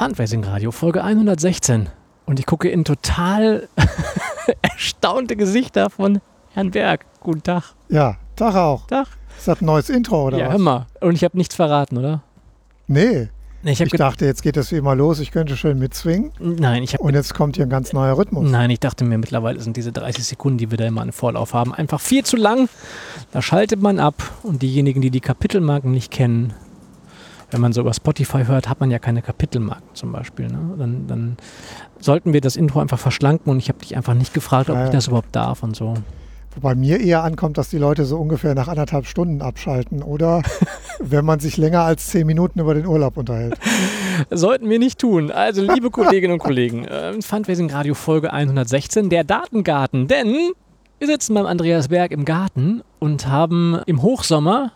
Fundraising Radio, Folge 116. Und ich gucke in total erstaunte Gesichter von Herrn Berg. Guten Tag. Ja, Tag auch. Tag. Ist das ein neues Intro oder ja, was? hör mal. Und ich habe nichts verraten, oder? Nee, Nee, ich ich, dachte, jetzt geht das wie immer los. Ich könnte schön mitswingen. Nein, ich habe Und jetzt kommt hier ein ganz neuer Rhythmus. Nein, ich dachte mir, mittlerweile sind diese 30 Sekunden, die wir da immer einen Vorlauf haben, einfach viel zu lang. Da schaltet man ab und diejenigen, die die Kapitelmarken nicht kennen, wenn man so über Spotify hört, hat man ja keine Kapitelmarken zum Beispiel. Ne? Dann, dann sollten wir das Intro einfach verschlanken und ich habe dich einfach nicht gefragt, ob Ja, ich das überhaupt darf und so. Wobei mir eher ankommt, dass die Leute so ungefähr nach anderthalb Stunden abschalten. Oder wenn man sich länger als zehn Minuten über den Urlaub unterhält. Sollten wir nicht tun. Also, liebe Kolleginnen und Kollegen, äh, Fundraising Radio Folge 116, der Datengarten. Denn wir sitzen beim Andreas Berg im Garten und haben im Hochsommer,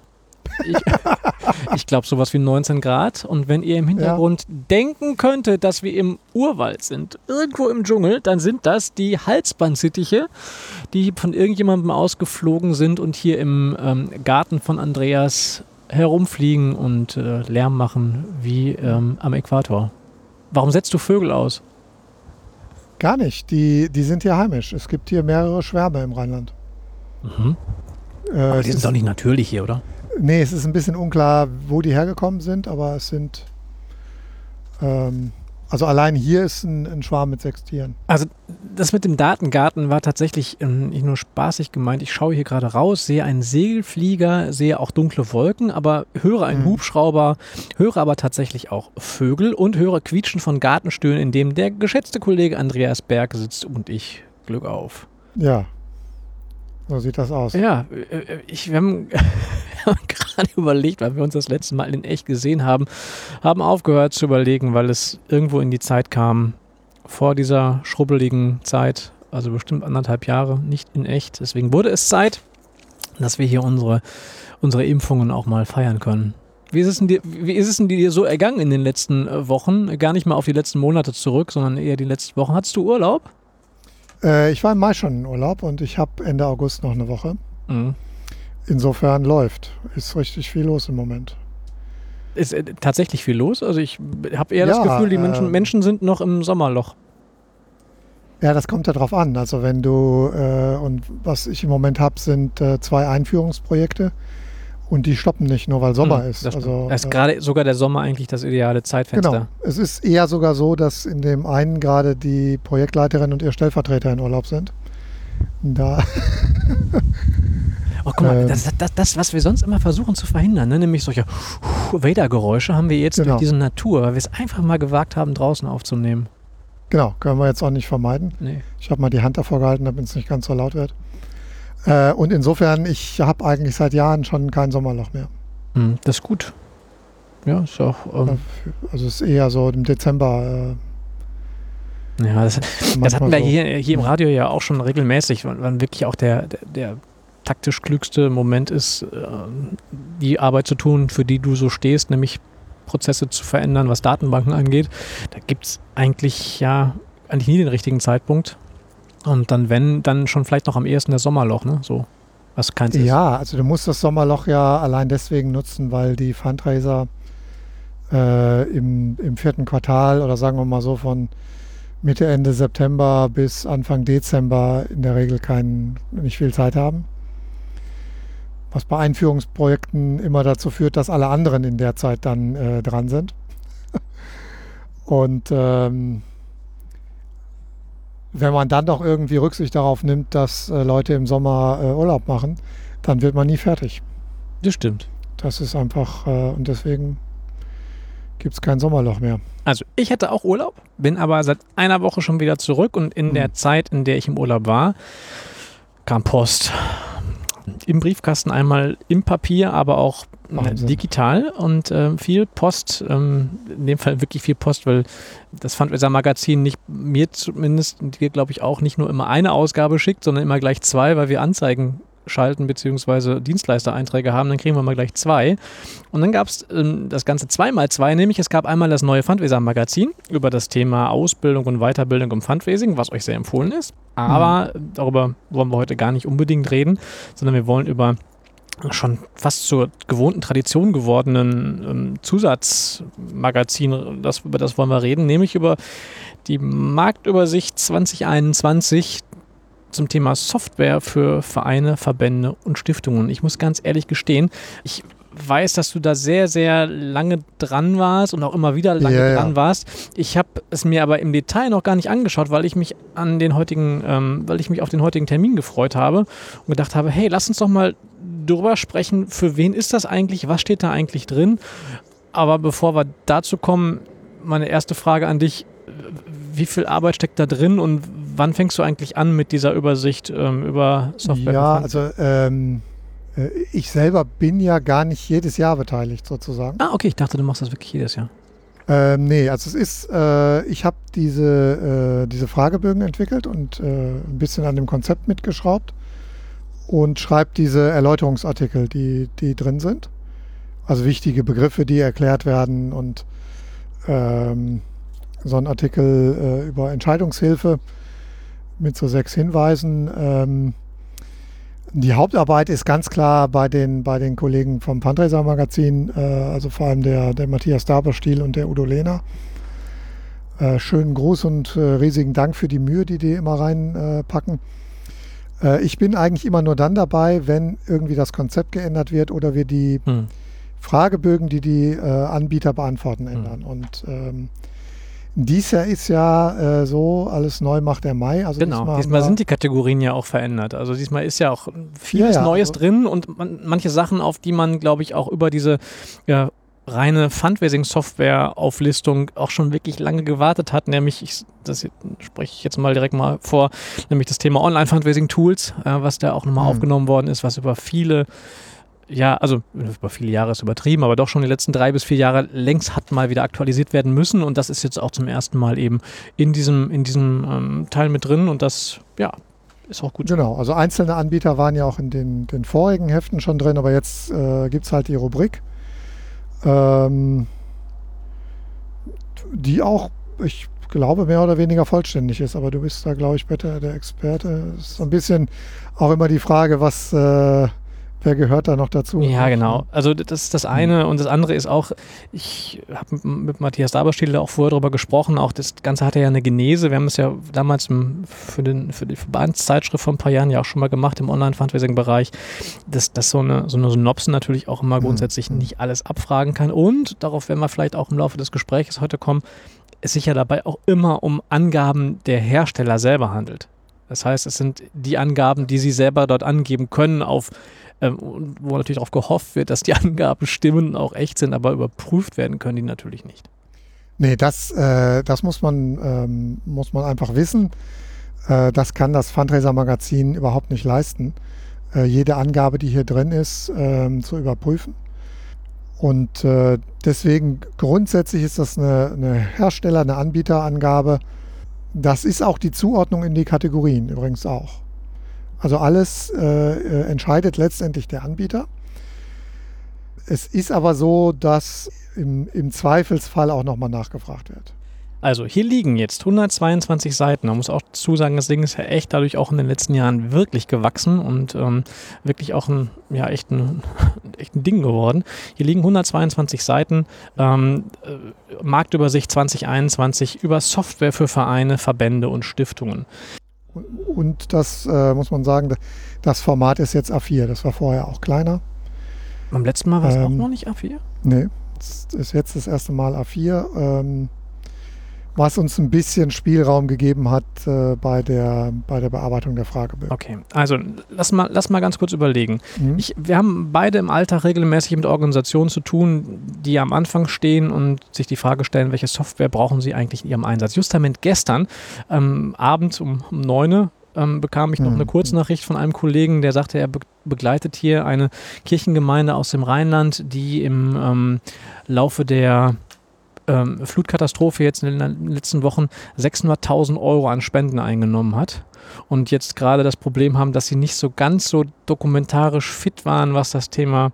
ich, ich glaube, sowas wie 19 Grad. Und wenn ihr im Hintergrund denken könntet, dass wir im Urwald sind, irgendwo im Dschungel, dann sind das die Halsbandsittiche, die von irgendjemandem ausgeflogen sind und hier im ähm, Garten von Andreas herumfliegen und äh, Lärm machen wie ähm, am Äquator. Warum setzt du Vögel aus? Gar nicht. Die, die sind hier heimisch. Es gibt hier mehrere Schwärme im Rheinland. Mhm. Äh, die sind doch nicht natürlich hier, oder? Nee, es ist ein bisschen unklar, wo die hergekommen sind, aber es sind. Ähm, also allein hier ist ein, ein Schwarm mit sechs Tieren. Also das mit dem Datengarten war tatsächlich ähm, nicht nur spaßig gemeint. Ich schaue hier gerade raus, sehe einen Segelflieger, sehe auch dunkle Wolken, aber höre einen Mhm. Hubschrauber, höre aber tatsächlich auch Vögel und höre Quietschen von Gartenstößen, in dem der geschätzte Kollege Andreas Berg sitzt und ich. Glück auf. Ja. So sieht das aus. Ja, äh, ich, wir haben, wir haben gerade überlegt, weil wir uns das letzte Mal in echt gesehen haben, haben aufgehört zu überlegen, weil es irgendwo in die Zeit kam, vor dieser schrubbeligen Zeit, also bestimmt anderthalb Jahre, nicht in echt. Deswegen wurde es Zeit, dass wir hier unsere, unsere Impfungen auch mal feiern können. Wie ist, es denn dir, wie ist es denn dir so ergangen in den letzten äh, Wochen? Gar nicht mal auf die letzten Monate zurück, sondern eher die letzten Wochen. Hattest du Urlaub? Äh, ich war im Mai schon in Urlaub und ich habe Ende August noch eine Woche. Mhm. Insofern läuft. Ist richtig viel los im Moment. Ist äh, tatsächlich viel los. Also ich habe eher das Ja, Gefühl, die Menschen, ähm, Menschen sind noch im Sommerloch. Ja, das kommt ja drauf an. Also wenn du, äh, und was ich im Moment habe, sind äh, zwei Einführungsprojekte und die stoppen nicht, nur weil Sommer Hm, ist. Also, Da ist äh, gerade sogar der Sommer eigentlich das ideale Zeitfenster. Genau. Es ist eher sogar so, dass in dem einen gerade die Projektleiterin und ihr Stellvertreter in Urlaub sind. Da, Oh, guck mal, Ähm. das, das, das, was wir sonst immer versuchen zu verhindern, ne? nämlich solche Vader-Geräusche, haben wir jetzt Genau. durch diese Natur, weil wir es einfach mal gewagt haben, draußen aufzunehmen. genau, können wir jetzt auch nicht vermeiden. Nee. Ich habe mal die Hand davor gehalten, damit es nicht ganz so laut wird. Äh, und insofern, ich habe eigentlich seit Jahren schon kein Sommerloch mehr. Hm, das ist gut. Ja, ist auch. Ähm, Also es ist eher so im Dezember. ja, das, Äh, das hatten wir so. hier, hier im Radio ja auch schon regelmäßig, wann, wann wirklich auch der, der, der taktisch klügste Moment ist, äh, die Arbeit zu tun, für die du so stehst, nämlich Prozesse zu verändern, was Datenbanken angeht. Da gibt es eigentlich ja eigentlich nie den richtigen Zeitpunkt. Und dann, wenn, dann schon vielleicht noch am ehesten das Sommerloch, ne? So, was keins ist. Ja, also du musst das Sommerloch ja allein deswegen nutzen, weil die Fundraiser äh, im, im vierten Quartal oder sagen wir mal so von Mitte, Ende September bis Anfang Dezember in der Regel kein, nicht viel Zeit haben. Was bei Einführungsprojekten immer dazu führt, dass alle anderen in der Zeit dann äh, dran sind. Und ähm, wenn man dann doch irgendwie Rücksicht darauf nimmt, dass äh, Leute im Sommer äh, Urlaub machen, dann wird man nie fertig. Das stimmt. Das ist einfach, äh, und deswegen gibt es kein Sommerloch mehr. Also ich hatte auch Urlaub, bin aber seit einer Woche schon wieder zurück und in Mhm. der Zeit, in der ich im Urlaub war, kam Post. Im Briefkasten einmal im Papier, aber auch Wahnsinn. digital und äh, viel Post, ähm, in dem Fall wirklich viel Post, weil das Fundraiser Magazin nicht mir zumindest, und dir glaube ich auch, nicht nur immer eine Ausgabe schickt, sondern immer gleich zwei, weil wir Anzeigen schalten beziehungsweise Dienstleistereinträge haben, dann kriegen wir mal gleich zwei. Und dann gab es ähm, das Ganze zweimal zwei, nämlich es gab einmal das neue Fundraiser-Magazin über das Thema Ausbildung und Weiterbildung im Fundraising, was euch sehr empfohlen ist. Aber darüber wollen wir heute gar nicht unbedingt reden, sondern wir wollen über schon fast zur gewohnten Tradition gewordenen ähm, Zusatzmagazin, das, über das wollen wir reden, nämlich über die Marktübersicht 2021 zum Thema Software für Vereine, Verbände und Stiftungen. Ich muss ganz ehrlich gestehen, ich weiß, dass du da sehr, sehr lange dran warst und auch immer wieder lange ja, dran ja. warst. Ich habe es mir aber im Detail noch gar nicht angeschaut, weil ich mich an den heutigen, ähm, weil ich mich auf den heutigen Termin gefreut habe und gedacht habe, hey, lass uns doch mal drüber sprechen, für wen ist das eigentlich, was steht da eigentlich drin. Aber bevor wir dazu kommen, meine erste Frage an dich, wie viel Arbeit steckt da drin und wann fängst du eigentlich an mit dieser Übersicht ähm, über Software? Ja, also ähm, äh, ich selber bin ja gar nicht jedes Jahr beteiligt sozusagen. Ah, okay, ich dachte, du machst das wirklich jedes Jahr. Ähm, nee, also es ist, äh, ich habe diese, äh, diese Fragebögen entwickelt und äh, ein bisschen an dem Konzept mitgeschraubt und schreibe diese Erläuterungsartikel, die, die drin sind. Also wichtige Begriffe, die erklärt werden und ähm, so ein Artikel äh, über Entscheidungshilfe mit so sechs Hinweisen. Ähm, die Hauptarbeit ist ganz klar bei den, bei den Kollegen vom Fundraiser Magazin, äh, also vor allem der, der Matthias Daberstiel und der Udo Lehner. Äh, schönen Gruß und äh, riesigen Dank für die Mühe, die die immer reinpacken. Äh, ich bin eigentlich immer nur dann dabei, wenn irgendwie das Konzept geändert wird oder wir die hm. Fragebögen, die die äh, Anbieter beantworten, ändern. Hm. Und ähm, dies Jahr ist ja äh, so, alles neu macht der Mai. Also genau, diesmal, diesmal sind die Kategorien ja auch verändert. Also diesmal ist ja auch vieles ja, ja, Neues also drin und man, manche Sachen, auf die man, glaube ich, auch über diese ja, reine Fundraising-Software-Auflistung auch schon wirklich lange gewartet hat, nämlich, ich, das spreche ich jetzt mal direkt mal vor, nämlich das Thema Online-Fundraising-Tools, äh, was da auch nochmal mhm. aufgenommen worden ist, was über viele ja, also über viele Jahre ist übertrieben, aber doch schon die letzten drei bis vier Jahre längst hat mal wieder aktualisiert werden müssen und das ist jetzt auch zum ersten Mal eben in diesem, in diesem ähm, Teil mit drin und das, ja, ist auch gut. Genau, also einzelne Anbieter waren ja auch in den, den vorigen Heften schon drin, aber jetzt äh, gibt es halt die Rubrik, ähm, die auch, ich glaube, mehr oder weniger vollständig ist, aber du bist da, glaube ich, besser der Experte. Es ist so ein bisschen auch immer die Frage, was... Äh, Wer gehört da noch dazu? Ja, genau. Also das ist das eine und das andere ist auch, ich habe mit Matthias Daberstiel auch vorher darüber gesprochen, auch das Ganze hatte ja eine Genese. Wir haben es ja damals im, für, den, für die Verbandszeitschrift vor ein paar Jahren ja auch schon mal gemacht im Online-Fundraising-Bereich, dass, dass so, eine, so eine Synopse natürlich auch immer mhm. grundsätzlich mhm. nicht alles abfragen kann und darauf werden wir vielleicht auch im Laufe des Gesprächs heute kommen, es sich ja dabei auch immer um Angaben der Hersteller selber handelt. Das heißt, es sind die Angaben, die Sie selber dort angeben können, auf ähm, wo natürlich darauf gehofft wird, dass die Angaben stimmen und auch echt sind, aber überprüft werden können die natürlich nicht. Nee, das, äh, das muss, man, ähm, muss man einfach wissen. Äh, das kann das Fundraiser-Magazin überhaupt nicht leisten, äh, jede Angabe, die hier drin ist, ähm, zu überprüfen. Und äh, deswegen grundsätzlich ist das eine, eine Hersteller-, eine Anbieterangabe. Das ist auch die Zuordnung in die Kategorien übrigens auch. Also alles äh, entscheidet letztendlich der Anbieter. Es ist aber so, dass im, im Zweifelsfall auch nochmal nachgefragt wird. Also hier liegen jetzt 122 Seiten. Man muss auch dazu sagen, das Ding ist ja echt dadurch auch in den letzten Jahren wirklich gewachsen und ähm, wirklich auch ein, ja, echt ein, echt ein Ding geworden. Hier liegen 122 Seiten. Ähm, äh, Marktübersicht 2021 über Software für Vereine, Verbände und Stiftungen. Und das äh, muss man sagen, das Format ist jetzt A4. Das war vorher auch kleiner. Beim letzten Mal war es ähm, auch noch nicht A4? Nee, das ist jetzt das erste Mal A4. Ähm, was uns ein bisschen Spielraum gegeben hat äh, bei, der, bei der Bearbeitung der Fragebögen. Okay, also lass mal, lass mal ganz kurz überlegen. Mhm. Ich, wir haben beide im Alltag regelmäßig mit Organisationen zu tun, die am Anfang stehen und sich die Frage stellen, welche Software brauchen sie eigentlich in ihrem Einsatz. Justament gestern ähm, Abend um, um 9 ähm, bekam ich noch mhm. eine Kurznachricht von einem Kollegen, der sagte, er be begleitet hier eine Kirchengemeinde aus dem Rheinland, die im ähm, Laufe der ähm, Flutkatastrophe jetzt in den letzten Wochen 600.000 Euro an Spenden eingenommen hat und jetzt gerade das Problem haben, dass sie nicht so ganz so dokumentarisch fit waren, was das Thema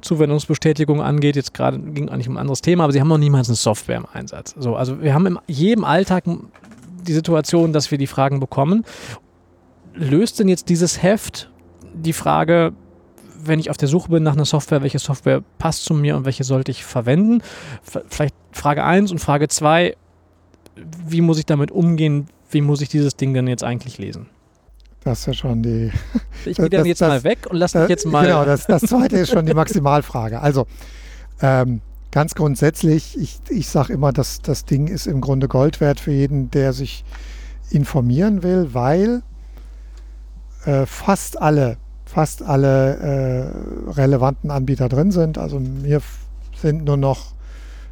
Zuwendungsbestätigung angeht. Jetzt gerade ging eigentlich um ein anderes Thema, aber sie haben noch niemals eine Software im Einsatz. So, also wir haben in jedem Alltag die Situation, dass wir die Fragen bekommen. Löst denn jetzt dieses Heft die Frage, wenn ich auf der Suche bin nach einer Software, welche Software passt zu mir und welche sollte ich verwenden? Vielleicht Frage 1 und Frage 2, wie muss ich damit umgehen? Wie muss ich dieses Ding denn jetzt eigentlich lesen? Das ist ja schon die. Ich gehe dann jetzt das, mal weg und lass mich jetzt mal. Genau, das, das zweite ist schon die Maximalfrage. Also, ähm, ganz grundsätzlich, ich, ich sage immer, dass das Ding ist im Grunde Gold wert für jeden, der sich informieren will, weil äh, fast alle, fast alle äh, relevanten Anbieter drin sind. Also mir sind nur noch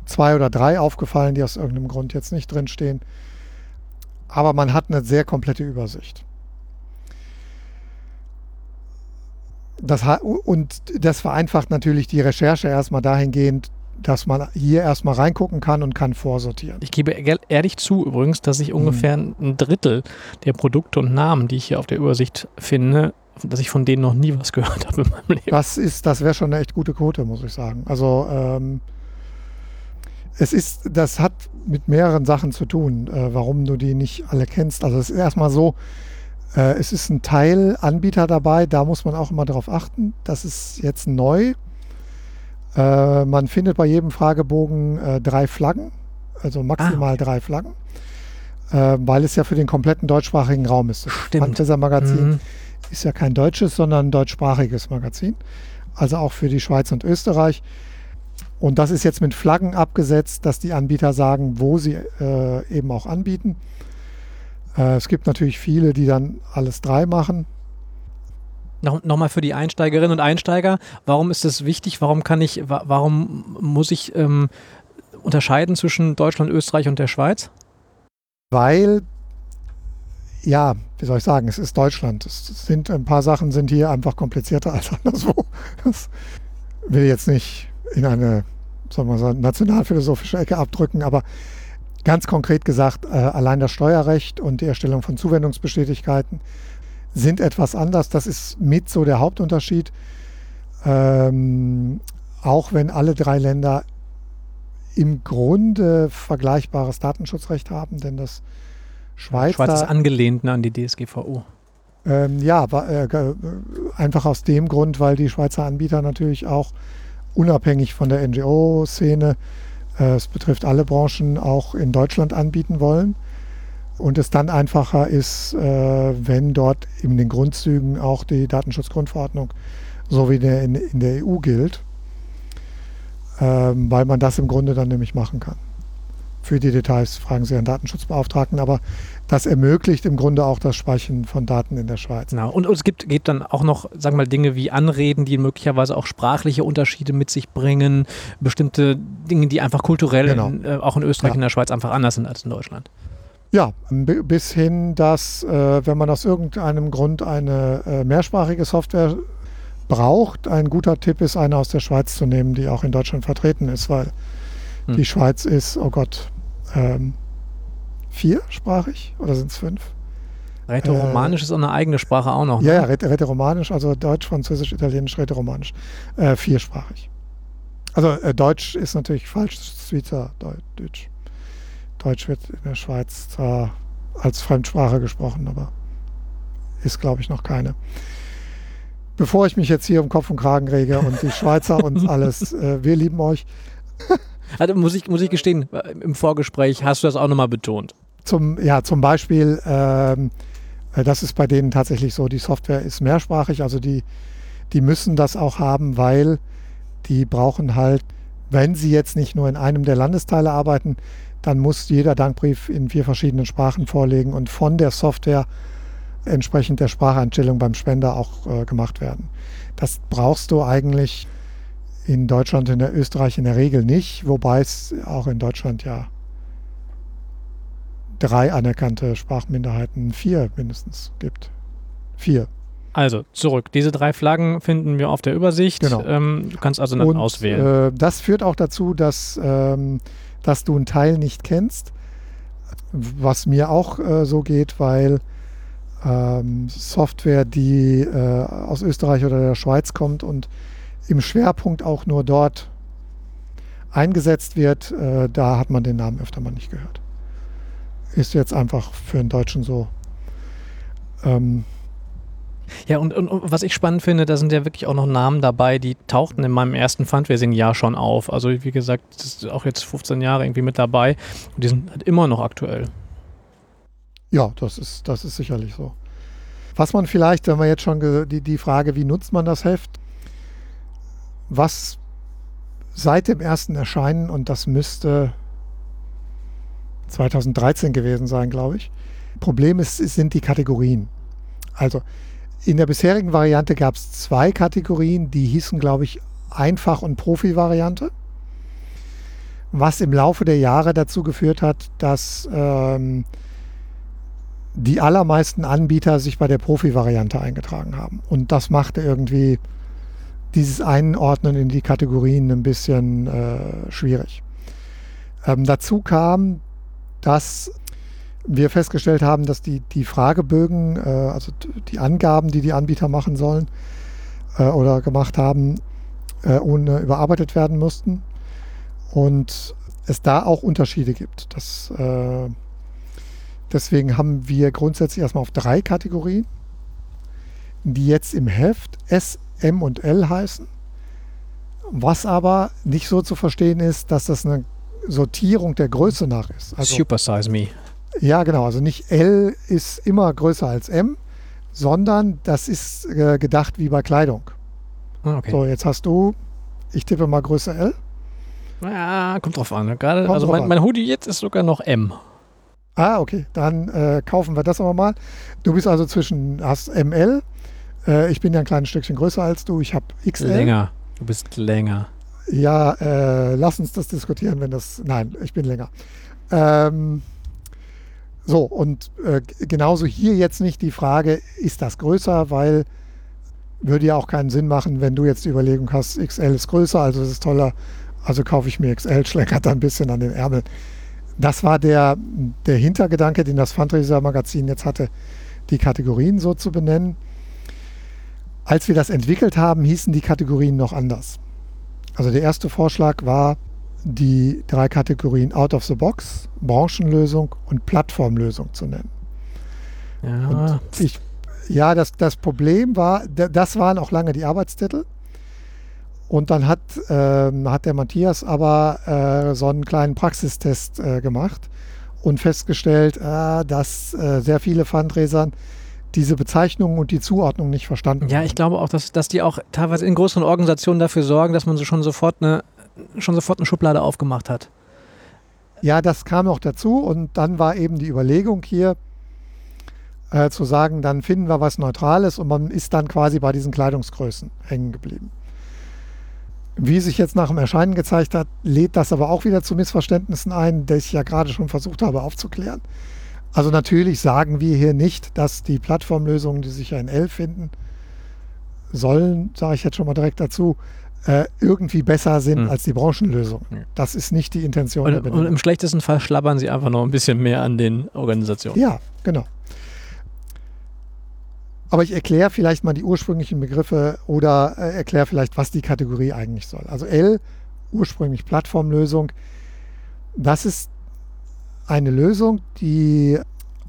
zwei oder drei aufgefallen, die aus irgendeinem Grund jetzt nicht drin stehen. Aber man hat eine sehr komplette Übersicht. Das, und das vereinfacht natürlich die Recherche erstmal dahingehend, dass man hier erstmal reingucken kann und kann vorsortieren. Ich gebe ehrlich zu übrigens, dass ich ungefähr mhm. ein Drittel der Produkte und Namen, die ich hier auf der Übersicht finde, dass ich von denen noch nie was gehört habe in meinem Leben. Das ist, das wäre schon eine echt gute Quote, muss ich sagen. Also ähm, es ist, das hat mit mehreren Sachen zu tun, äh, warum du die nicht alle kennst. Also es ist erstmal so, äh, es ist ein Teil Anbieter dabei, da muss man auch immer darauf achten. Das ist jetzt neu. Äh, man findet bei jedem Fragebogen äh, drei Flaggen, also maximal ah. drei Flaggen, äh, weil es ja für den kompletten deutschsprachigen Raum ist. Das Stimmt. Magazin mhm. Ist ja kein deutsches, sondern ein deutschsprachiges Magazin. Also auch für die Schweiz und Österreich. Und das ist jetzt mit Flaggen abgesetzt, dass die Anbieter sagen, wo sie äh, eben auch anbieten. Äh, es gibt natürlich viele, die dann alles drei machen. Noch, Nochmal für die Einsteigerinnen und Einsteiger, warum ist das wichtig? Warum kann ich, warum muss ich ähm, unterscheiden zwischen Deutschland, Österreich und der Schweiz? Weil, ja, wie soll ich sagen, es ist Deutschland. Es sind ein paar Sachen sind hier einfach komplizierter als anderswo. Das will jetzt nicht in eine, sagen wir sagen, nationalphilosophische Ecke abdrücken, aber ganz konkret gesagt, äh, allein das Steuerrecht und die Erstellung von Zuwendungsbestätigkeiten sind etwas anders. Das ist mit so der Hauptunterschied. Ähm, auch wenn alle drei Länder im Grunde vergleichbares Datenschutzrecht haben, denn das Schweizer... Schweiz ist angelehnt ne, an die DSGVO. Ähm, ja, äh, einfach aus dem Grund, weil die Schweizer Anbieter natürlich auch unabhängig von der NGO-Szene, äh, es betrifft alle Branchen, auch in Deutschland anbieten wollen und es dann einfacher ist, äh, wenn dort in den Grundzügen auch die Datenschutzgrundverordnung so wie der in, in der EU gilt, ähm, weil man das im Grunde dann nämlich machen kann. Für die Details fragen Sie einen Datenschutzbeauftragten, aber das ermöglicht im Grunde auch das Speichern von Daten in der Schweiz. Genau. Und, und es gibt, gibt dann auch noch, sagen wir mal, Dinge wie Anreden, die möglicherweise auch sprachliche Unterschiede mit sich bringen, bestimmte Dinge, die einfach kulturell genau. in, äh, auch in Österreich ja. und der Schweiz einfach anders sind als in Deutschland. Ja, bis hin, dass äh, wenn man aus irgendeinem Grund eine äh, mehrsprachige Software braucht, ein guter Tipp ist, eine aus der Schweiz zu nehmen, die auch in Deutschland vertreten ist, weil hm. die Schweiz ist, oh Gott, ähm, viersprachig oder sind es fünf? Rätoromanisch äh, ist auch eine eigene Sprache auch noch. Ne? Ja, ja, Rätoromanisch, also Deutsch, Französisch, Italienisch, Rätoromanisch. Äh, viersprachig. Also äh, Deutsch ist natürlich falsch, Schweizerdeutsch. Deutsch wird in der Schweiz zwar als Fremdsprache gesprochen, aber ist, glaube ich, noch keine. Bevor ich mich jetzt hier um Kopf und Kragen rege und die Schweizer und alles, äh, wir lieben euch. also muss ich, muss ich gestehen, im Vorgespräch hast du das auch nochmal betont. Zum, ja, zum Beispiel, ähm, äh, das ist bei denen tatsächlich so, die Software ist mehrsprachig, also die, die müssen das auch haben, weil die brauchen halt, wenn sie jetzt nicht nur in einem der Landesteile arbeiten, dann muss jeder Dankbrief in vier verschiedenen Sprachen vorlegen und von der Software entsprechend der Spracheinstellung beim Spender auch äh, gemacht werden. Das brauchst du eigentlich in Deutschland und in Österreich in der Regel nicht, wobei es auch in Deutschland ja drei anerkannte Sprachminderheiten, vier mindestens gibt. Vier. Also zurück. Diese drei Flaggen finden wir auf der Übersicht. Genau. Ähm, du kannst also dann und, auswählen. Äh, das führt auch dazu, dass ähm, dass du einen Teil nicht kennst, was mir auch äh, so geht, weil ähm, Software, die äh, aus Österreich oder der Schweiz kommt und im Schwerpunkt auch nur dort eingesetzt wird, äh, da hat man den Namen öfter mal nicht gehört. Ist jetzt einfach für einen Deutschen so. Ähm, Ja, und, und, was ich spannend finde, da sind ja wirklich auch noch Namen dabei, die tauchten in meinem ersten Fundraising-Jahr schon auf. Also wie gesagt, das ist auch jetzt 15 Jahre irgendwie mit dabei und die sind halt immer noch aktuell. Ja, das ist, das ist sicherlich so. Was man vielleicht, wenn man jetzt schon die, die Frage, wie nutzt man das Heft, was seit dem ersten Erscheinen, und das müsste 2013 gewesen sein, glaube ich, Problem ist, sind die Kategorien. Also in der bisherigen Variante gab es zwei Kategorien, die hießen, glaube ich, Einfach- und Profi-Variante, was im Laufe der Jahre dazu geführt hat, dass ähm, die allermeisten Anbieter sich bei der Profi-Variante eingetragen haben. Und das machte irgendwie dieses Einordnen in die Kategorien ein bisschen äh, schwierig. Ähm, dazu kam, dass wir festgestellt haben, dass die, die Fragebögen, äh, also die Angaben, die die Anbieter machen sollen äh, oder gemacht haben, äh, ohne überarbeitet werden mussten. Und es da auch Unterschiede gibt. Das, äh, deswegen haben wir grundsätzlich erstmal auf drei Kategorien, die jetzt im Heft S, M und L heißen. Was aber nicht so zu verstehen ist, dass das eine Sortierung der Größe nach ist. Also, Super Size Me. Ja, genau. Also nicht L ist immer größer als M, sondern das ist äh, gedacht wie bei Kleidung. Ah, okay. So, jetzt hast du, ich tippe mal Größe L. Ja, kommt drauf an. Gerade, kommt also mein, mein, Hoodie jetzt ist sogar noch M. Ah, okay. Dann äh, kaufen wir das aber mal. Du bist also zwischen, hast ML. Äh, ich bin ja ein kleines Stückchen größer als du. Ich habe XL. Länger. Du bist länger. Ja, äh, lass uns das diskutieren, wenn das. Nein, ich bin länger. Ähm, so, und äh, genauso hier jetzt nicht die Frage, ist das größer, weil würde ja auch keinen Sinn machen, wenn du jetzt die Überlegung hast, XL ist größer, also es ist toller, also kaufe ich mir XL, schleckert da ein bisschen an den Ärmel. Das war der, der Hintergedanke, den das Fundraiser-Magazin jetzt hatte, die Kategorien so zu benennen. Als wir das entwickelt haben, hießen die Kategorien noch anders. Also der erste Vorschlag war, die drei Kategorien Out of the Box, Branchenlösung und Plattformlösung zu nennen. Ja, ich, ja das, das Problem war, das waren auch lange die Arbeitstitel. Und dann hat, äh, hat der Matthias aber äh, so einen kleinen Praxistest äh, gemacht und festgestellt, äh, dass sehr viele Fundraisern diese Bezeichnung und die Zuordnung nicht verstanden Ja, ich glaube auch, dass, dass die auch teilweise in größeren Organisationen dafür sorgen, dass man so schon sofort eine schon sofort eine Schublade aufgemacht hat. Ja, das kam noch dazu und dann war eben die Überlegung hier äh, zu sagen, dann finden wir was Neutrales und man ist dann quasi bei diesen Kleidungsgrößen hängen geblieben. Wie sich jetzt nach dem Erscheinen gezeigt hat, lädt das aber auch wieder zu Missverständnissen ein, die ich ja gerade schon versucht habe aufzuklären. Also natürlich sagen wir hier nicht, dass die Plattformlösungen, die sich ja in L finden, sollen, sage ich jetzt schon mal direkt dazu, äh, irgendwie besser sind mhm. als die Branchenlösung. Das ist nicht die Intention. Und, und, im schlechtesten Fall schlabbern sie einfach noch ein bisschen mehr an den Organisationen. Ja, genau. Aber ich erkläre vielleicht mal die ursprünglichen Begriffe oder äh, erkläre vielleicht, was die Kategorie eigentlich soll. Also L, ursprünglich Plattformlösung, das ist eine Lösung, die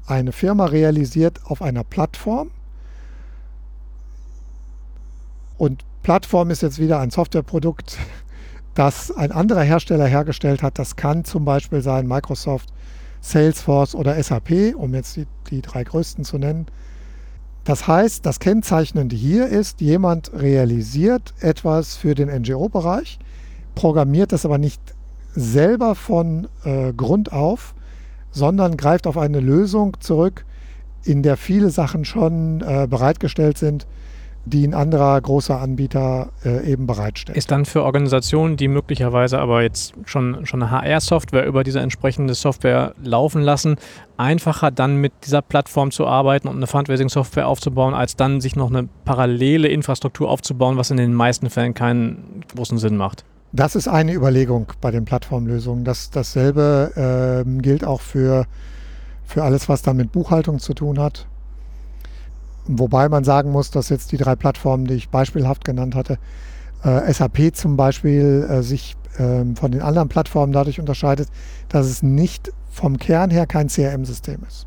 eine Firma realisiert auf einer Plattform. Und Plattform ist jetzt wieder ein Softwareprodukt, das ein anderer Hersteller hergestellt hat. Das kann zum Beispiel sein Microsoft, Salesforce oder SAP, um jetzt die, die drei größten zu nennen. Das heißt, das Kennzeichnende hier ist, jemand realisiert etwas für den NGO-Bereich, programmiert das aber nicht selber von äh, Grund auf, sondern greift auf eine Lösung zurück, in der viele Sachen schon äh, bereitgestellt sind, die ein anderer großer Anbieter äh, eben bereitstellt. Ist dann für Organisationen, die möglicherweise aber jetzt schon, schon eine HR-Software über diese entsprechende Software laufen lassen, einfacher dann mit dieser Plattform zu arbeiten und eine Fundraising-Software aufzubauen, als dann sich noch eine parallele Infrastruktur aufzubauen, was in den meisten Fällen keinen großen Sinn macht. Das ist eine Überlegung bei den Plattformlösungen. Das, dasselbe äh, gilt auch für, für alles, was dann mit Buchhaltung zu tun hat. Wobei man sagen muss, dass jetzt die drei Plattformen, die ich beispielhaft genannt hatte, äh, SAP zum Beispiel äh, sich äh, von den anderen Plattformen dadurch unterscheidet, dass es nicht vom Kern her kein CRM-System ist.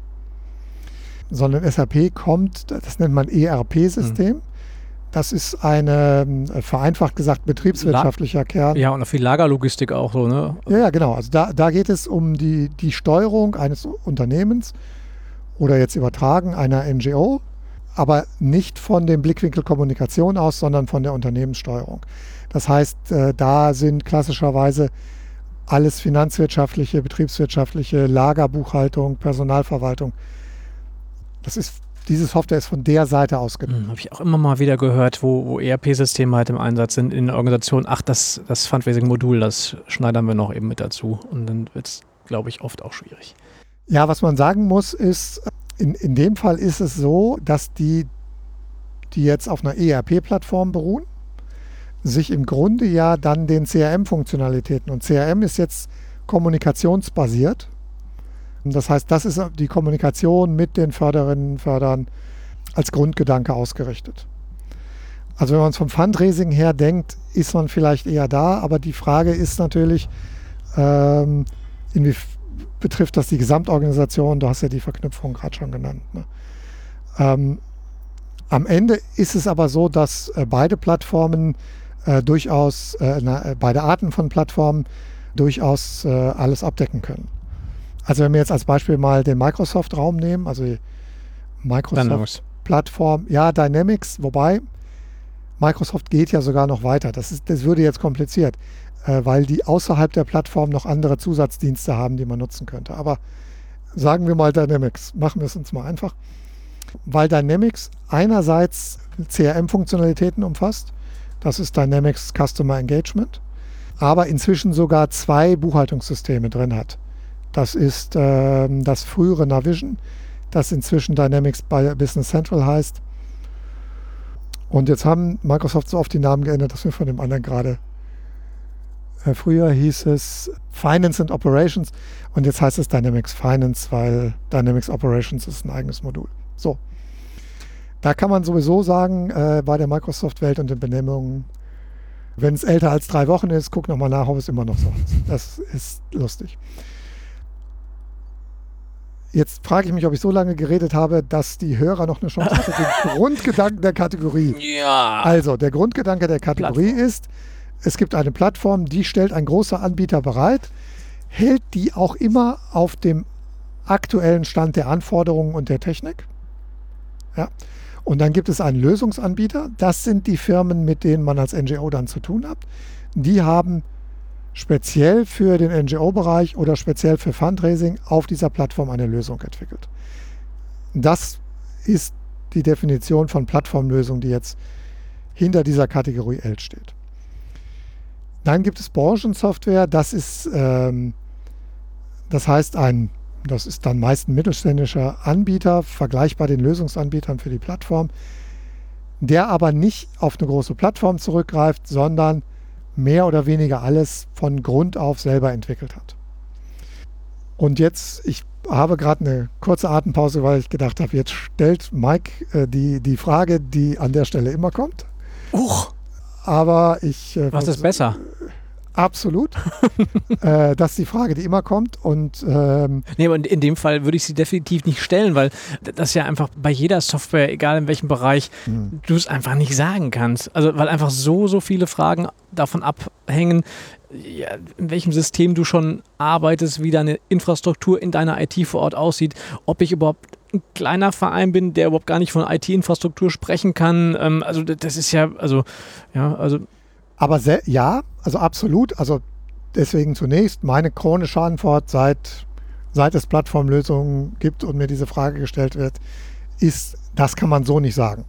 sondern SAP kommt, das nennt man ERP-System. Mhm. Das ist eine, äh, vereinfacht gesagt, betriebswirtschaftlicher Kern. Ja, und viel Lagerlogistik auch so, ne? Ja, ja, genau. Also da, da geht es um die, die Steuerung eines Unternehmens oder jetzt übertragen einer NGO, aber nicht von dem Blickwinkel Kommunikation aus, sondern von der Unternehmenssteuerung. Das heißt, äh, da sind klassischerweise alles finanzwirtschaftliche, betriebswirtschaftliche, Lagerbuchhaltung, Personalverwaltung. Das ist diese Software ist von der Seite aus genommen. Hm, Habe ich auch immer mal wieder gehört, wo, wo ERP-Systeme halt im Einsatz sind in der Organisation. Ach, das, das Fundraising-Modul, das schneidern wir noch eben mit dazu. Und dann wird es, glaube ich, oft auch schwierig. Ja, was man sagen muss, ist, in, in dem Fall ist es so, dass die, die jetzt auf einer ERP-Plattform beruhen, sich im Grunde ja dann den CRM-Funktionalitäten und CRM ist jetzt kommunikationsbasiert das heißt, das ist die Kommunikation mit den Förderinnen und Fördern als Grundgedanke ausgerichtet. Also wenn man es vom Fundraising her denkt, ist man vielleicht eher da, aber die Frage ist natürlich, ähm, inwie betrifft das die Gesamtorganisation? Du hast ja die Verknüpfung gerade schon genannt. Ne? Ähm, am Ende ist es aber so, dass äh, beide Plattformen äh, durchaus, äh, na, beide Arten von Plattformen durchaus äh, alles abdecken können. Also wenn wir jetzt als Beispiel mal den Microsoft-Raum nehmen, also Microsoft-Plattform, ja, Dynamics, wobei Microsoft geht ja sogar noch weiter. Das, ist, das würde jetzt kompliziert, äh, weil die außerhalb der Plattform noch andere Zusatzdienste haben, die man nutzen könnte. Aber sagen wir mal Dynamics, machen wir es uns mal einfach. Weil Dynamics einerseits CRM-Funktionalitäten umfasst, das ist Dynamics Customer Engagement, aber inzwischen sogar zwei Buchhaltungssysteme drin hat. Das ist äh, das frühere Navision, das inzwischen Dynamics bei Business Central heißt. Und jetzt haben Microsoft so oft die Namen geändert, dass wir von dem anderen gerade. Äh, früher hieß es Finance and Operations und jetzt heißt es Dynamics Finance, weil Dynamics Operations ist ein eigenes Modul. So. Da kann man sowieso sagen, äh, bei der Microsoft-Welt und den Benennungen, wenn es älter als drei Wochen ist, guck nochmal nach, ob es immer noch so ist. Das ist lustig. Jetzt frage ich mich, ob ich so lange geredet habe, dass die Hörer noch eine Chance haben. Den Grundgedanken der Kategorie. Ja. Also, der Grundgedanke der Kategorie Plattform. ist, es gibt eine Plattform, die stellt ein großer Anbieter bereit, hält die auch immer auf dem aktuellen Stand der Anforderungen und der Technik. Ja. Und dann gibt es einen Lösungsanbieter. Das sind die Firmen, mit denen man als NGO dann zu tun hat. Die haben speziell für den NGO-Bereich oder speziell für Fundraising auf dieser Plattform eine Lösung entwickelt. Das ist die Definition von Plattformlösung, die jetzt hinter dieser Kategorie L steht. Dann gibt es Branchensoftware, das ist, ähm, das heißt ein, das ist dann meist ein mittelständischer Anbieter, vergleichbar den Lösungsanbietern für die Plattform, der aber nicht auf eine große Plattform zurückgreift, sondern mehr oder weniger alles von Grund auf selber entwickelt hat. Und jetzt, ich habe gerade eine kurze Atempause, weil ich gedacht habe, jetzt stellt Mike äh, die, die Frage, die an der Stelle immer kommt. Uch. Aber ich. Äh, Was ist besser? Absolut. äh, das ist die Frage, die immer kommt. Und, ähm nee, aber in dem Fall würde ich sie definitiv nicht stellen, weil das ja einfach bei jeder Software, egal in welchem Bereich, mhm. du es einfach nicht sagen kannst. Also, weil einfach so, so viele Fragen davon abhängen, ja, in welchem System du schon arbeitest, wie deine Infrastruktur in deiner IT vor Ort aussieht, ob ich überhaupt ein kleiner Verein bin, der überhaupt gar nicht von IT-Infrastruktur sprechen kann. Ähm, also das ist ja, also ja, also aber ja, also absolut. Also deswegen zunächst meine chronische Antwort, seit, seit es Plattformlösungen gibt und mir diese Frage gestellt wird, ist, das kann man so nicht sagen.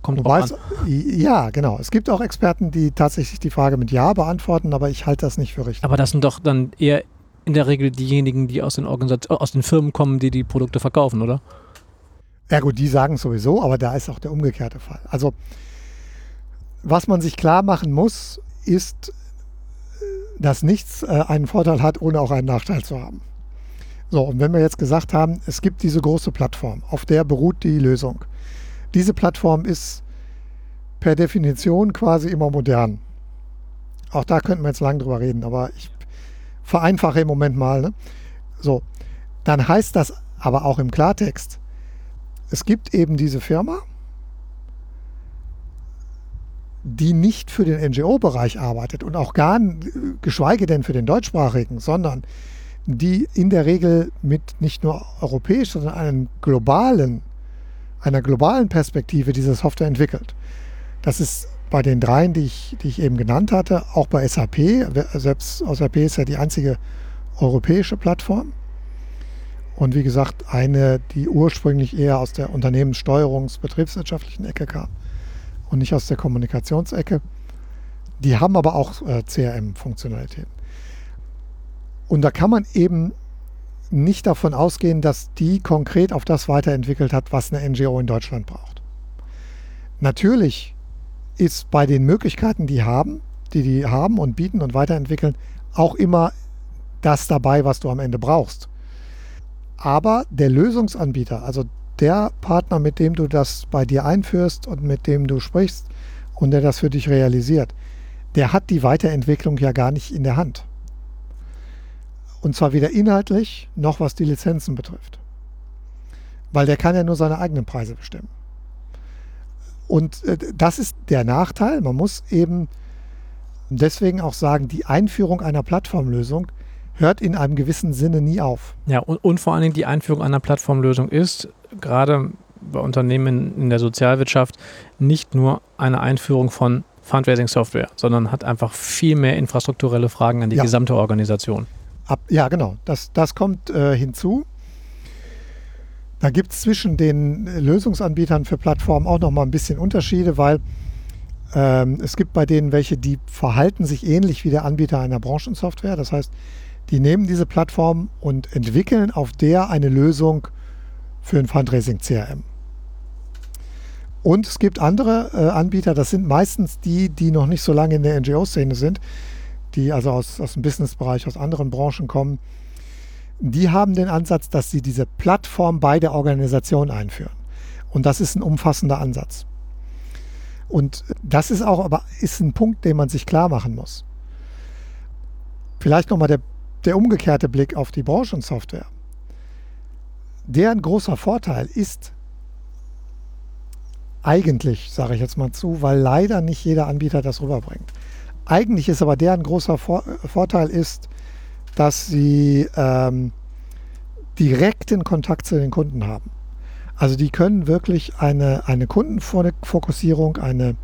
Kommt Wobei an. Ja, genau. Es gibt auch Experten, die tatsächlich die Frage mit Ja beantworten, aber ich halte das nicht für richtig. Aber das sind doch dann eher in der Regel diejenigen, die aus den, aus den Firmen kommen, die die Produkte verkaufen, oder? Ja gut, die sagen es sowieso, aber da ist auch der umgekehrte Fall. Also was man sich klar machen muss, ist, dass nichts äh, einen Vorteil hat, ohne auch einen Nachteil zu haben. So, und wenn wir jetzt gesagt haben, es gibt diese große Plattform, auf der beruht die Lösung. Diese Plattform ist per Definition quasi immer modern. Auch da könnten wir jetzt lang drüber reden, aber ich vereinfache im Moment mal. Ne? So, dann heißt das Aber auch im Klartext. Es gibt eben diese Firma, die nicht für den NGO-Bereich arbeitet und auch gar, geschweige denn für den deutschsprachigen, sondern die in der Regel mit nicht nur europäisch, sondern einem globalen, einer globalen Perspektive diese Software entwickelt. Das ist bei den dreien, die ich, die ich eben genannt hatte, auch bei SAP. Selbst SAP ist ja die einzige europäische Plattform. Und wie gesagt, eine, die ursprünglich eher aus der Unternehmenssteuerungs-, betriebswirtschaftlichen Ecke kam und nicht aus der Kommunikationsecke. Die haben aber auch äh, CRM-Funktionalitäten. Und da kann man eben nicht davon ausgehen, dass die konkret auf das weiterentwickelt hat, was eine NGO in Deutschland braucht. Natürlich ist bei den Möglichkeiten, die haben, die die haben und bieten und weiterentwickeln, auch immer das dabei, was du am Ende brauchst. Aber der Lösungsanbieter, also der Partner, mit dem du das bei dir einführst und mit dem du sprichst und der das für dich realisiert, der hat die Weiterentwicklung ja gar nicht in der Hand. Und zwar weder inhaltlich noch was die Lizenzen betrifft. Weil der kann ja nur seine eigenen Preise bestimmen. Und äh, das ist der Nachteil. Man muss eben deswegen auch sagen, die Einführung einer Plattformlösung hört in einem gewissen Sinne nie auf. Ja, und, und vor allen Dingen die Einführung einer Plattformlösung ist gerade bei Unternehmen in der Sozialwirtschaft nicht nur eine Einführung von Fundraising-Software, sondern hat einfach viel mehr infrastrukturelle Fragen an die ja. gesamte Organisation. Ab, ja, genau. Das, das kommt äh, hinzu. Da gibt es zwischen den Lösungsanbietern für Plattformen auch noch mal ein bisschen Unterschiede, weil ähm, es gibt bei denen welche, die verhalten sich ähnlich wie der Anbieter einer Branchensoftware. Das heißt, die nehmen diese Plattform und entwickeln auf der eine Lösung für ein Fundraising-CRM. Und es gibt andere äh, Anbieter, das sind meistens die, die noch nicht so lange in der NGO-Szene sind, die also aus, aus dem Businessbereich, aus anderen Branchen kommen. Die haben den Ansatz, dass sie diese Plattform bei der Organisation einführen. Und das ist ein umfassender Ansatz. Und das ist auch aber ist ein Punkt, den man sich klar machen muss. Vielleicht nochmal der der umgekehrte Blick auf die Branchensoftware. Deren großer Vorteil ist eigentlich, sage ich jetzt mal zu, weil leider nicht jeder Anbieter das rüberbringt. Eigentlich ist aber deren großer Vor Vorteil ist, dass sie ähm, direkten Kontakt zu den Kunden haben. Also die können wirklich eine, eine Kundenfokussierung, eine,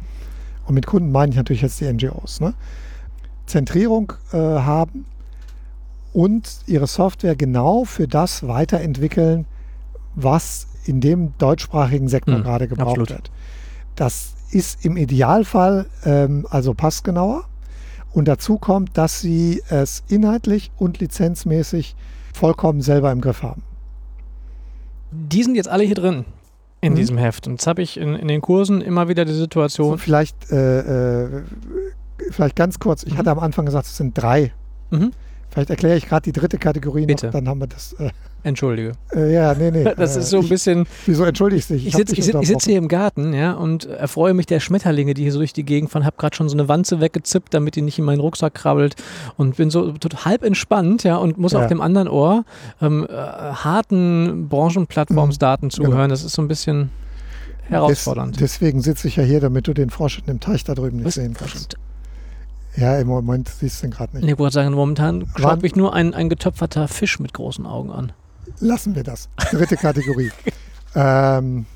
und mit Kunden meine ich natürlich jetzt die NGOs, ne? Zentrierung äh, haben und ihre Software genau für das weiterentwickeln, was in dem deutschsprachigen Sektor mhm, gerade gebraucht absolut. wird. Das ist im Idealfall ähm, also passgenauer. Und dazu kommt, dass sie es inhaltlich und lizenzmäßig vollkommen selber im Griff haben. Die sind jetzt alle hier drin in mhm. diesem Heft. Und jetzt habe ich in, in, den Kursen immer wieder die Situation. So, vielleicht, äh, äh, vielleicht ganz kurz, ich mhm. hatte am Anfang gesagt, es sind drei. Mhm. Vielleicht erkläre ich gerade die dritte Kategorie Bitte. noch, dann haben wir das. Äh, Entschuldige. Äh, ja, nee, nee. Das ist so ein bisschen. wieso entschuldigst du dich? Ich, ich sitze sitz, sitz hier im Garten, ja, und erfreue mich der Schmetterlinge, die hier so durch die Gegend fahren. Habe gerade schon so eine Wanze weggezippt, damit die nicht in meinen Rucksack krabbelt und bin so halb entspannt, ja, und muss ja. auf dem anderen Ohr ähm, äh, harten Branchenplattformsdaten mhm, zuhören. Genau. Das ist so ein bisschen herausfordernd. Des, deswegen sitze ich ja hier, damit du den Frosch in dem Teich da drüben nicht Was? sehen kannst. Ja, im Moment siehst du ihn gerade nicht. Ich wollte sagen, momentan schaut mich nur ein, ein getöpferter Fisch mit großen Augen an. Lassen wir das. Dritte Kategorie. ähm,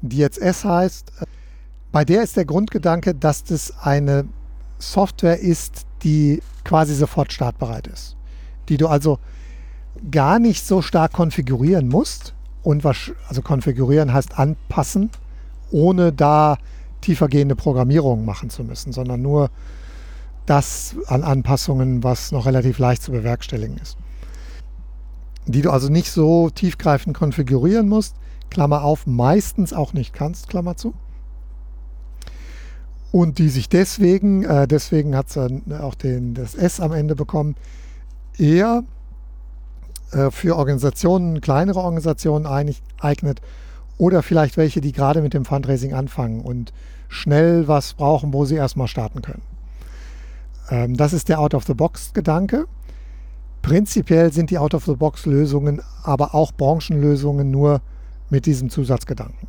die jetzt S heißt, bei der ist der Grundgedanke, dass das eine Software ist, die quasi sofort startbereit ist. Die du also gar nicht so stark konfigurieren musst. Und was, also konfigurieren heißt anpassen, ohne da tiefergehende Programmierung machen zu müssen, sondern nur das an Anpassungen, was noch relativ leicht zu bewerkstelligen ist. Die du also nicht so tiefgreifend konfigurieren musst, Klammer auf, meistens auch nicht kannst, Klammer zu. Und die sich deswegen, äh, deswegen hat es auch den, das S am Ende bekommen, eher äh, für Organisationen, kleinere Organisationen eignet oder vielleicht welche, die gerade mit dem Fundraising anfangen und schnell was brauchen, wo sie erstmal starten können. Ähm, das ist der Out-of-the-Box-Gedanke. Prinzipiell sind die Out-of-the-Box-Lösungen aber auch Branchenlösungen nur mit diesem Zusatzgedanken.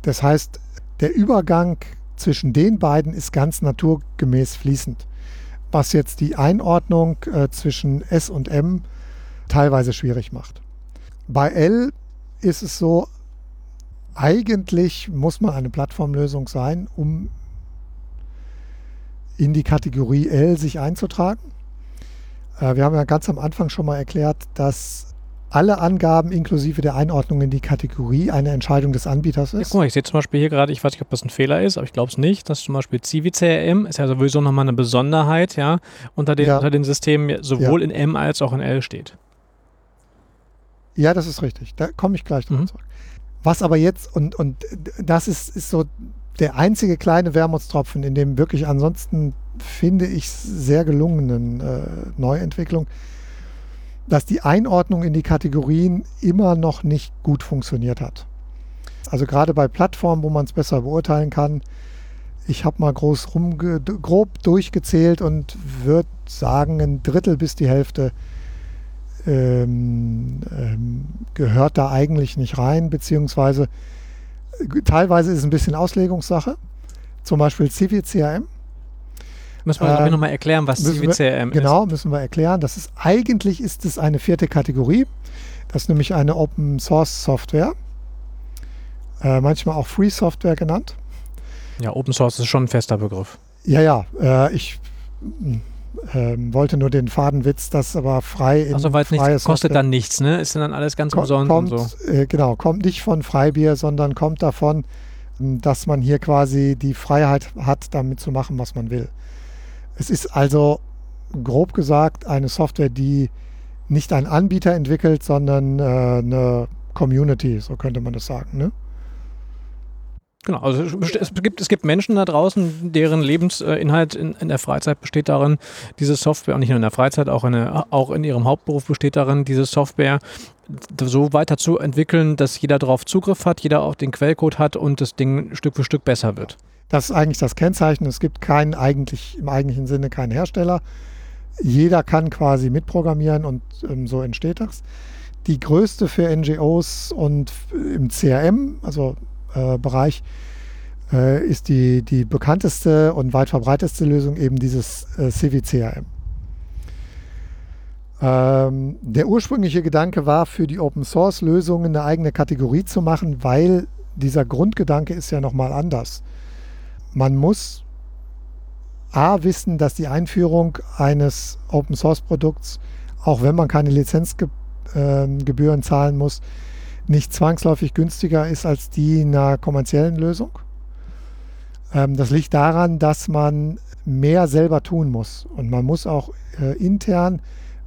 Das heißt, der Übergang zwischen den beiden ist ganz naturgemäß fließend, was jetzt die Einordnung äh, zwischen S und M teilweise schwierig macht. Bei L ist es so, eigentlich muss man eine Plattformlösung sein, um in die Kategorie L sich einzutragen. Äh, wir haben ja ganz am Anfang schon mal erklärt, dass alle Angaben inklusive der Einordnung in die Kategorie eine Entscheidung des Anbieters ist. Ja, guck mal, ich sehe zum Beispiel hier gerade, ich weiß nicht, ob das ein Fehler ist, aber ich glaube es nicht, dass zum Beispiel CiviCRM ist ja sowieso nochmal eine Besonderheit, ja, unter den, ja. unter den Systemen sowohl ja. in M als auch in L steht. Ja, das ist richtig. Da komme ich gleich drauf mhm. zurück. Was aber jetzt, und, und das ist, ist so der einzige kleine Wermutstropfen in dem wirklich ansonsten, finde ich, sehr gelungenen äh, Neuentwicklung, dass die Einordnung in die Kategorien immer noch nicht gut funktioniert hat. Also gerade bei Plattformen, wo man es besser beurteilen kann, ich habe mal groß rumge grob durchgezählt und würde sagen, ein Drittel bis die Hälfte ähm, ähm, gehört da eigentlich nicht rein, beziehungsweise äh, teilweise ist es ein bisschen Auslegungssache. Zum Beispiel CVCRM. Müssen wir äh, nochmal erklären, was CVCRM ist. Genau, müssen wir erklären. Das ist eigentlich ist es eine vierte Kategorie. Das ist nämlich eine Open Source Software. Äh, manchmal auch Free Software genannt. Ja, Open Source ist schon ein fester Begriff. Ja, ja. Äh, ich ähm, wollte nur den Fadenwitz, das aber frei in also, weil nichts, kostet dann nichts, ne? Ist dann alles ganz umsonst kommt, und so. Äh, genau, kommt nicht von Freibier, sondern kommt davon, ähm, dass man hier quasi die Freiheit hat, damit zu machen, was man will. Es ist also grob gesagt eine Software, die nicht ein Anbieter entwickelt, sondern äh, eine Community, so könnte man das sagen. Ne? Genau, also es gibt, es gibt Menschen da draußen, deren Lebensinhalt in, in der Freizeit besteht darin, diese Software, und nicht nur in der Freizeit, auch, eine, auch in ihrem Hauptberuf besteht darin, diese Software so weiter zu entwickeln, dass jeder darauf Zugriff hat, jeder auch den Quellcode hat und das Ding Stück für Stück besser wird. Das ist eigentlich das Kennzeichen. Es gibt keinen eigentlich, im eigentlichen Sinne keinen Hersteller. Jeder kann quasi mitprogrammieren und ähm, so entsteht das. Die größte für NGOs und im CRM, also äh, Bereich äh, ist die, die bekannteste und weit verbreiteste Lösung eben dieses äh, CVCRM. Ähm, der ursprüngliche Gedanke war, für die Open Source Lösungen eine eigene Kategorie zu machen, weil dieser Grundgedanke ist ja nochmal anders. Man muss A wissen, dass die Einführung eines Open Source Produkts, auch wenn man keine Lizenzgebühren ähm, zahlen muss, nicht zwangsläufig günstiger ist als die einer kommerziellen Lösung. Ähm, das liegt daran, dass man mehr selber tun muss. Und man muss auch äh, intern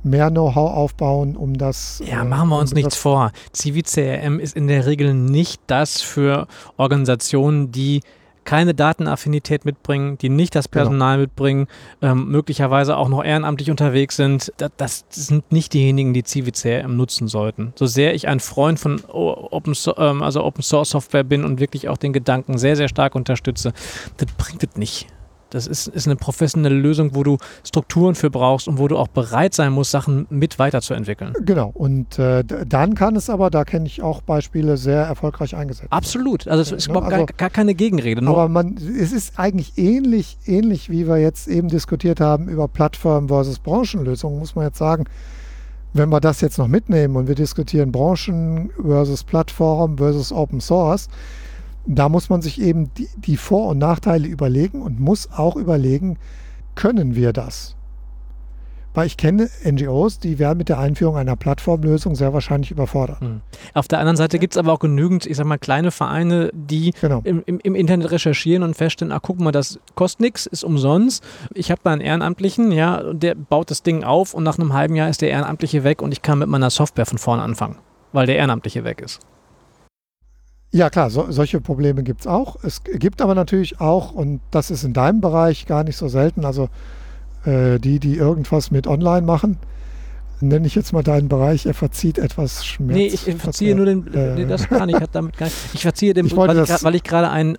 mehr Know-how aufbauen, um das. Ja, machen wir uns nichts vor. CiviCRM ist in der Regel nicht das für Organisationen, die keine Datenaffinität mitbringen, die nicht das genau. Personal genau. mitbringen, ähm, möglicherweise auch noch ehrenamtlich unterwegs sind, das, das, sind nicht diejenigen, die CiviCRM nutzen sollten. So sehr ich ein Freund von Open, ähm, also Open Source Software bin und wirklich auch den Gedanken sehr, sehr stark unterstütze, das bringt es nicht. Das ist, ist eine professionelle Lösung, wo du Strukturen für brauchst und wo du auch bereit sein musst, Sachen mit weiterzuentwickeln. Genau. Und äh, dann kann es aber, da kenne ich auch Beispiele, sehr erfolgreich eingesetzt Absolut. Also es ist überhaupt also, gar, gar, keine Gegenrede. aber man, es ist eigentlich ähnlich, ähnlich, wie wir jetzt eben diskutiert haben über Plattform versus Branchenlösungen, muss man jetzt sagen. Wenn wir das jetzt noch mitnehmen und wir diskutieren Branchen versus Plattform versus Open Source, da muss man sich eben die, die Vor- und Nachteile überlegen und muss auch überlegen, können wir das? Weil ich kenne NGOs, die werden mit der Einführung einer Plattformlösung sehr wahrscheinlich überfordert. Mhm. Auf der anderen Seite gibt es aber auch genügend, ich sag mal, kleine Vereine, die genau. im, im, im, Internet recherchieren und feststellen, ach guck mal, das kostet nichts, ist umsonst. Ich habe da einen Ehrenamtlichen, ja, der baut das Ding auf und nach einem halben Jahr ist der Ehrenamtliche weg und ich kann mit meiner Software von vorne anfangen, weil der Ehrenamtliche weg ist. Ja, klar, so, solche Probleme gibt es auch. Es gibt aber natürlich auch, und das ist in deinem Bereich gar nicht so selten, also äh, die, die irgendwas mit Online machen, nenne ich jetzt mal deinen Bereich, er verzieht etwas Schmerz. Nee, ich, verziehe nur den, äh, nee, das kann ich, hat damit gar nicht. Ich verziehe den, ich weil, ich, weil, ich, gerade einen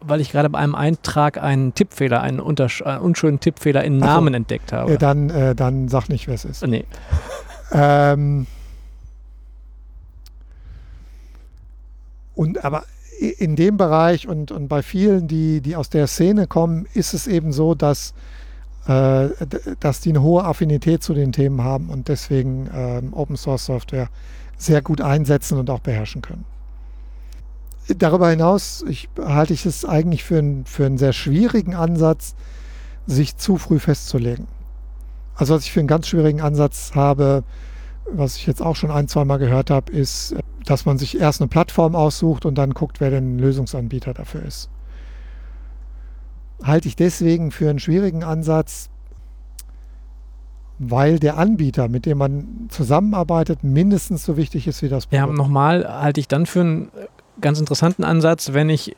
weil ich gerade bei einem Eintrag einen Tippfehler, einen, einen unschönen Tippfehler in Namen so. entdeckt habe. Äh, dann, äh, dann sag nicht, wer es ist. Nee. Ähm, und aber in dem Bereich und, und bei vielen, die, die aus der Szene kommen, ist es eben so, dass, äh, dass die eine hohe Affinität zu den Themen haben und deswegen ähm, Open Source Software sehr gut einsetzen und auch beherrschen können. Darüber hinaus ich, halte ich es eigentlich für, ein, für einen sehr schwierigen Ansatz, sich zu früh festzulegen. Also was ich für einen ganz schwierigen Ansatz habe, was ich jetzt auch schon ein, zwei Mal gehört habe, ist, dass man sich erst eine Plattform aussucht und dann guckt, wer denn ein Lösungsanbieter dafür ist. Halte ich deswegen für einen schwierigen Ansatz, weil der Anbieter, mit dem man zusammenarbeitet, mindestens so wichtig ist wie das Produkt. Ja, nochmal halte ich dann für einen ganz interessanten Ansatz, wenn ich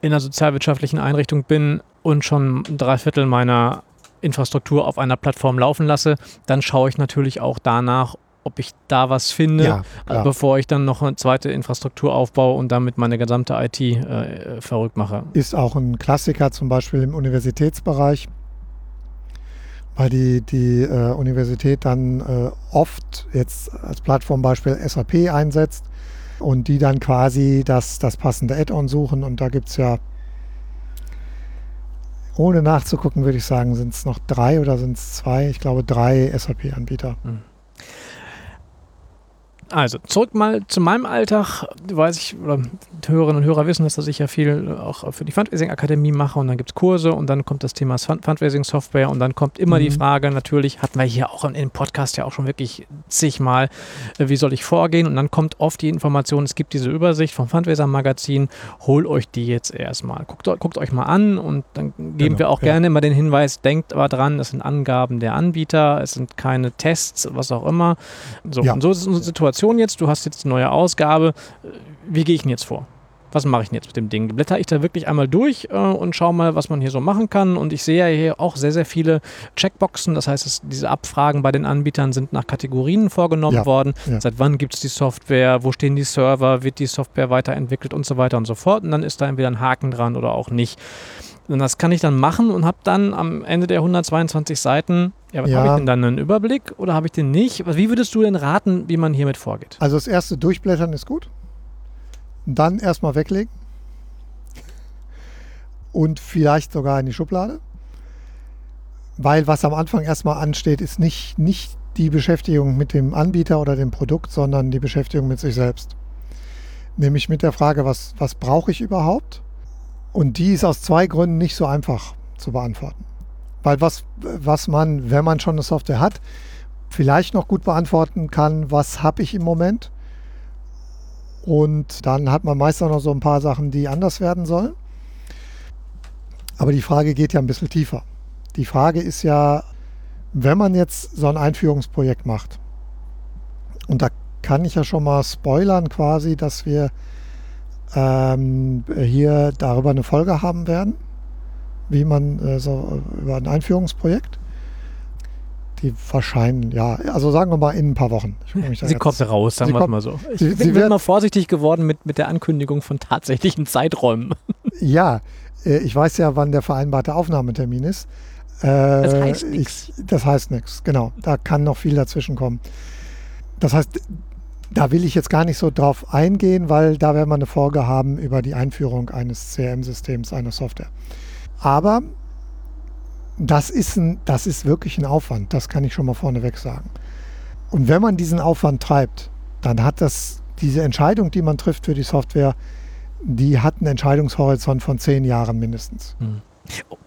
in einer sozialwirtschaftlichen Einrichtung bin und schon drei Viertel meiner Infrastruktur auf einer Plattform laufen lasse, dann schaue ich natürlich auch danach, ob ich da was finde, ja, also bevor ich dann noch eine zweite Infrastruktur aufbaue und damit meine gesamte IT äh, verrückt mache. Ist auch ein Klassiker zum Beispiel im Universitätsbereich, weil die, die äh, Universität dann äh, oft jetzt als Plattformbeispiel SAP einsetzt und die dann quasi das, das passende Add-on suchen und da gibt es ja ohne nachzugucken, würde ich sagen, sind es noch drei oder sind es zwei? Ich glaube drei SAP-Anbieter. Mhm. Also, zurück mal zu meinem Alltag. Weiß ich, oder Hörerinnen und Hörer wissen, dass ich ja viel auch für die Fundraising-Akademie mache und dann gibt es Kurse und dann kommt das Thema Fundraising-Software und dann kommt immer mhm. die Frage, natürlich hatten wir hier auch im Podcast ja auch schon wirklich zigmal, äh, wie soll ich vorgehen und dann kommt oft die Information, es gibt diese Übersicht vom Fundraiser-Magazin, holt euch die jetzt erstmal. Guckt, guckt euch mal an und dann geben genau, wir auch ja. gerne immer den Hinweis, denkt aber dran, das sind Angaben der Anbieter, es sind keine Tests, was auch immer. So, ja. und so ist unsere Situation Situation jetzt, du hast jetzt eine neue Ausgabe. Wie gehe ich denn jetzt vor? Was mache ich denn jetzt mit dem Ding? Blätter ich da wirklich einmal durch äh, und schaue mal, was man hier so machen kann. Und ich sehe ja hier auch sehr, sehr viele Checkboxen. Das heißt, es, diese Abfragen bei den Anbietern sind nach Kategorien vorgenommen ja, worden. Ja. Seit wann gibt es die Software? Wo stehen die Server? Wird die Software weiterentwickelt und so weiter und so fort? Und dann ist da entweder ein Haken dran oder auch nicht. Und das kann ich dann machen und habe dann am Ende der 122 Seiten, ja, ja. habe ich denn dann einen Überblick oder habe ich den nicht? Wie würdest du denn raten, wie man hiermit vorgeht? Also das erste Durchblättern ist gut. Dann erstmal weglegen. Und vielleicht sogar in die Schublade. Weil was am Anfang erstmal ansteht, ist nicht, nicht die Beschäftigung mit dem Anbieter oder dem Produkt, sondern die Beschäftigung mit sich selbst. Nämlich mit der Frage, was, was brauche ich überhaupt? Und die ist aus zwei Gründen nicht so einfach zu beantworten. Weil was, was man, wenn man schon eine Software hat, vielleicht noch gut beantworten kann, was habe ich im Moment. Und dann hat man meist auch noch so ein paar Sachen, die anders werden sollen. Aber die Frage geht ja ein bisschen tiefer. Die Frage ist ja, wenn man jetzt so ein Einführungsprojekt macht, und da kann ich ja schon mal spoilern quasi, dass wir ähm, hier darüber eine Folge haben werden, wie man äh, so über ein Einführungsprojekt. Die wahrscheinlich, ja, also sagen wir mal in ein paar Wochen. sie kommt raus, sagen wir es mal so. Ich sie, bin, sie bin mal vorsichtig geworden mit, mit der Ankündigung von tatsächlichen Zeiträumen. Ja, äh, ich weiß ja, wann der vereinbarte Aufnahmetermin ist. Äh, das heißt nichts. Das heißt nichts, genau. Da kann noch viel dazwischen kommen. Das heißt, da will ich jetzt gar nicht so drauf eingehen, weil da werden wir eine Folge haben über die Einführung eines CRM-Systems, einer Software. Aber das ist, ein, das ist wirklich ein Aufwand, das kann ich schon mal vorneweg sagen. Und wenn man diesen Aufwand treibt, dann hat das, diese Entscheidung, die man trifft für die Software, die hat einen Entscheidungshorizont von zehn Jahren mindestens. Hm.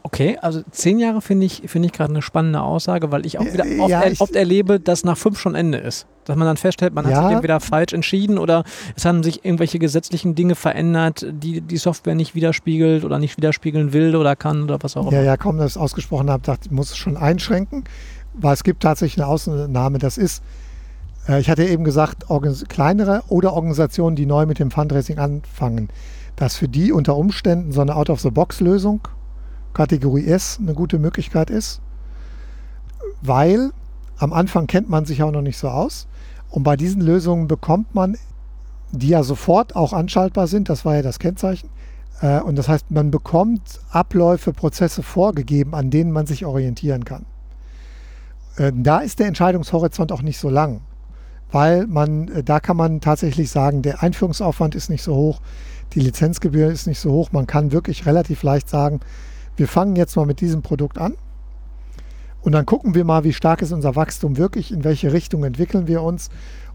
Okay, also zehn Jahre finde ich, find ich gerade eine spannende Aussage, weil ich auch wieder oft, ja, ich, oft, erlebe, dass nach fünf schon Ende ist. Dass man dann feststellt, man ja. hat sich entweder falsch entschieden oder es haben sich irgendwelche gesetzlichen Dinge verändert, die die Software nicht widerspiegelt oder nicht widerspiegeln will oder kann oder was auch immer. Ja, ja, kaum, dass ich es ausgesprochen habe, dachte ich, muss es schon einschränken, weil es gibt tatsächlich eine Ausnahme, das ist, äh, ich hatte eben gesagt, kleinere oder Organisationen, die neu mit dem Fundraising anfangen, dass für die unter Umständen so eine Out-of-the-Box-Lösung Kategorie S eine gute Möglichkeit ist, weil am Anfang kennt man sich auch noch nicht so aus. Und bei diesen Lösungen bekommt man, die ja sofort auch anschaltbar sind, das war ja das Kennzeichen, Äh, und das heißt, man bekommt Abläufe, Prozesse vorgegeben, an denen man sich orientieren kann. Äh, da ist der Entscheidungshorizont auch nicht so lang, weil man, äh, da kann man tatsächlich sagen, der Einführungsaufwand ist nicht so hoch, die Lizenzgebühr ist nicht so hoch. Man kann wirklich relativ leicht sagen, wir fangen jetzt mal mit diesem Produkt an und dann gucken wir mal, wie stark ist unser Wachstum wirklich, in welche Richtung entwickeln wir uns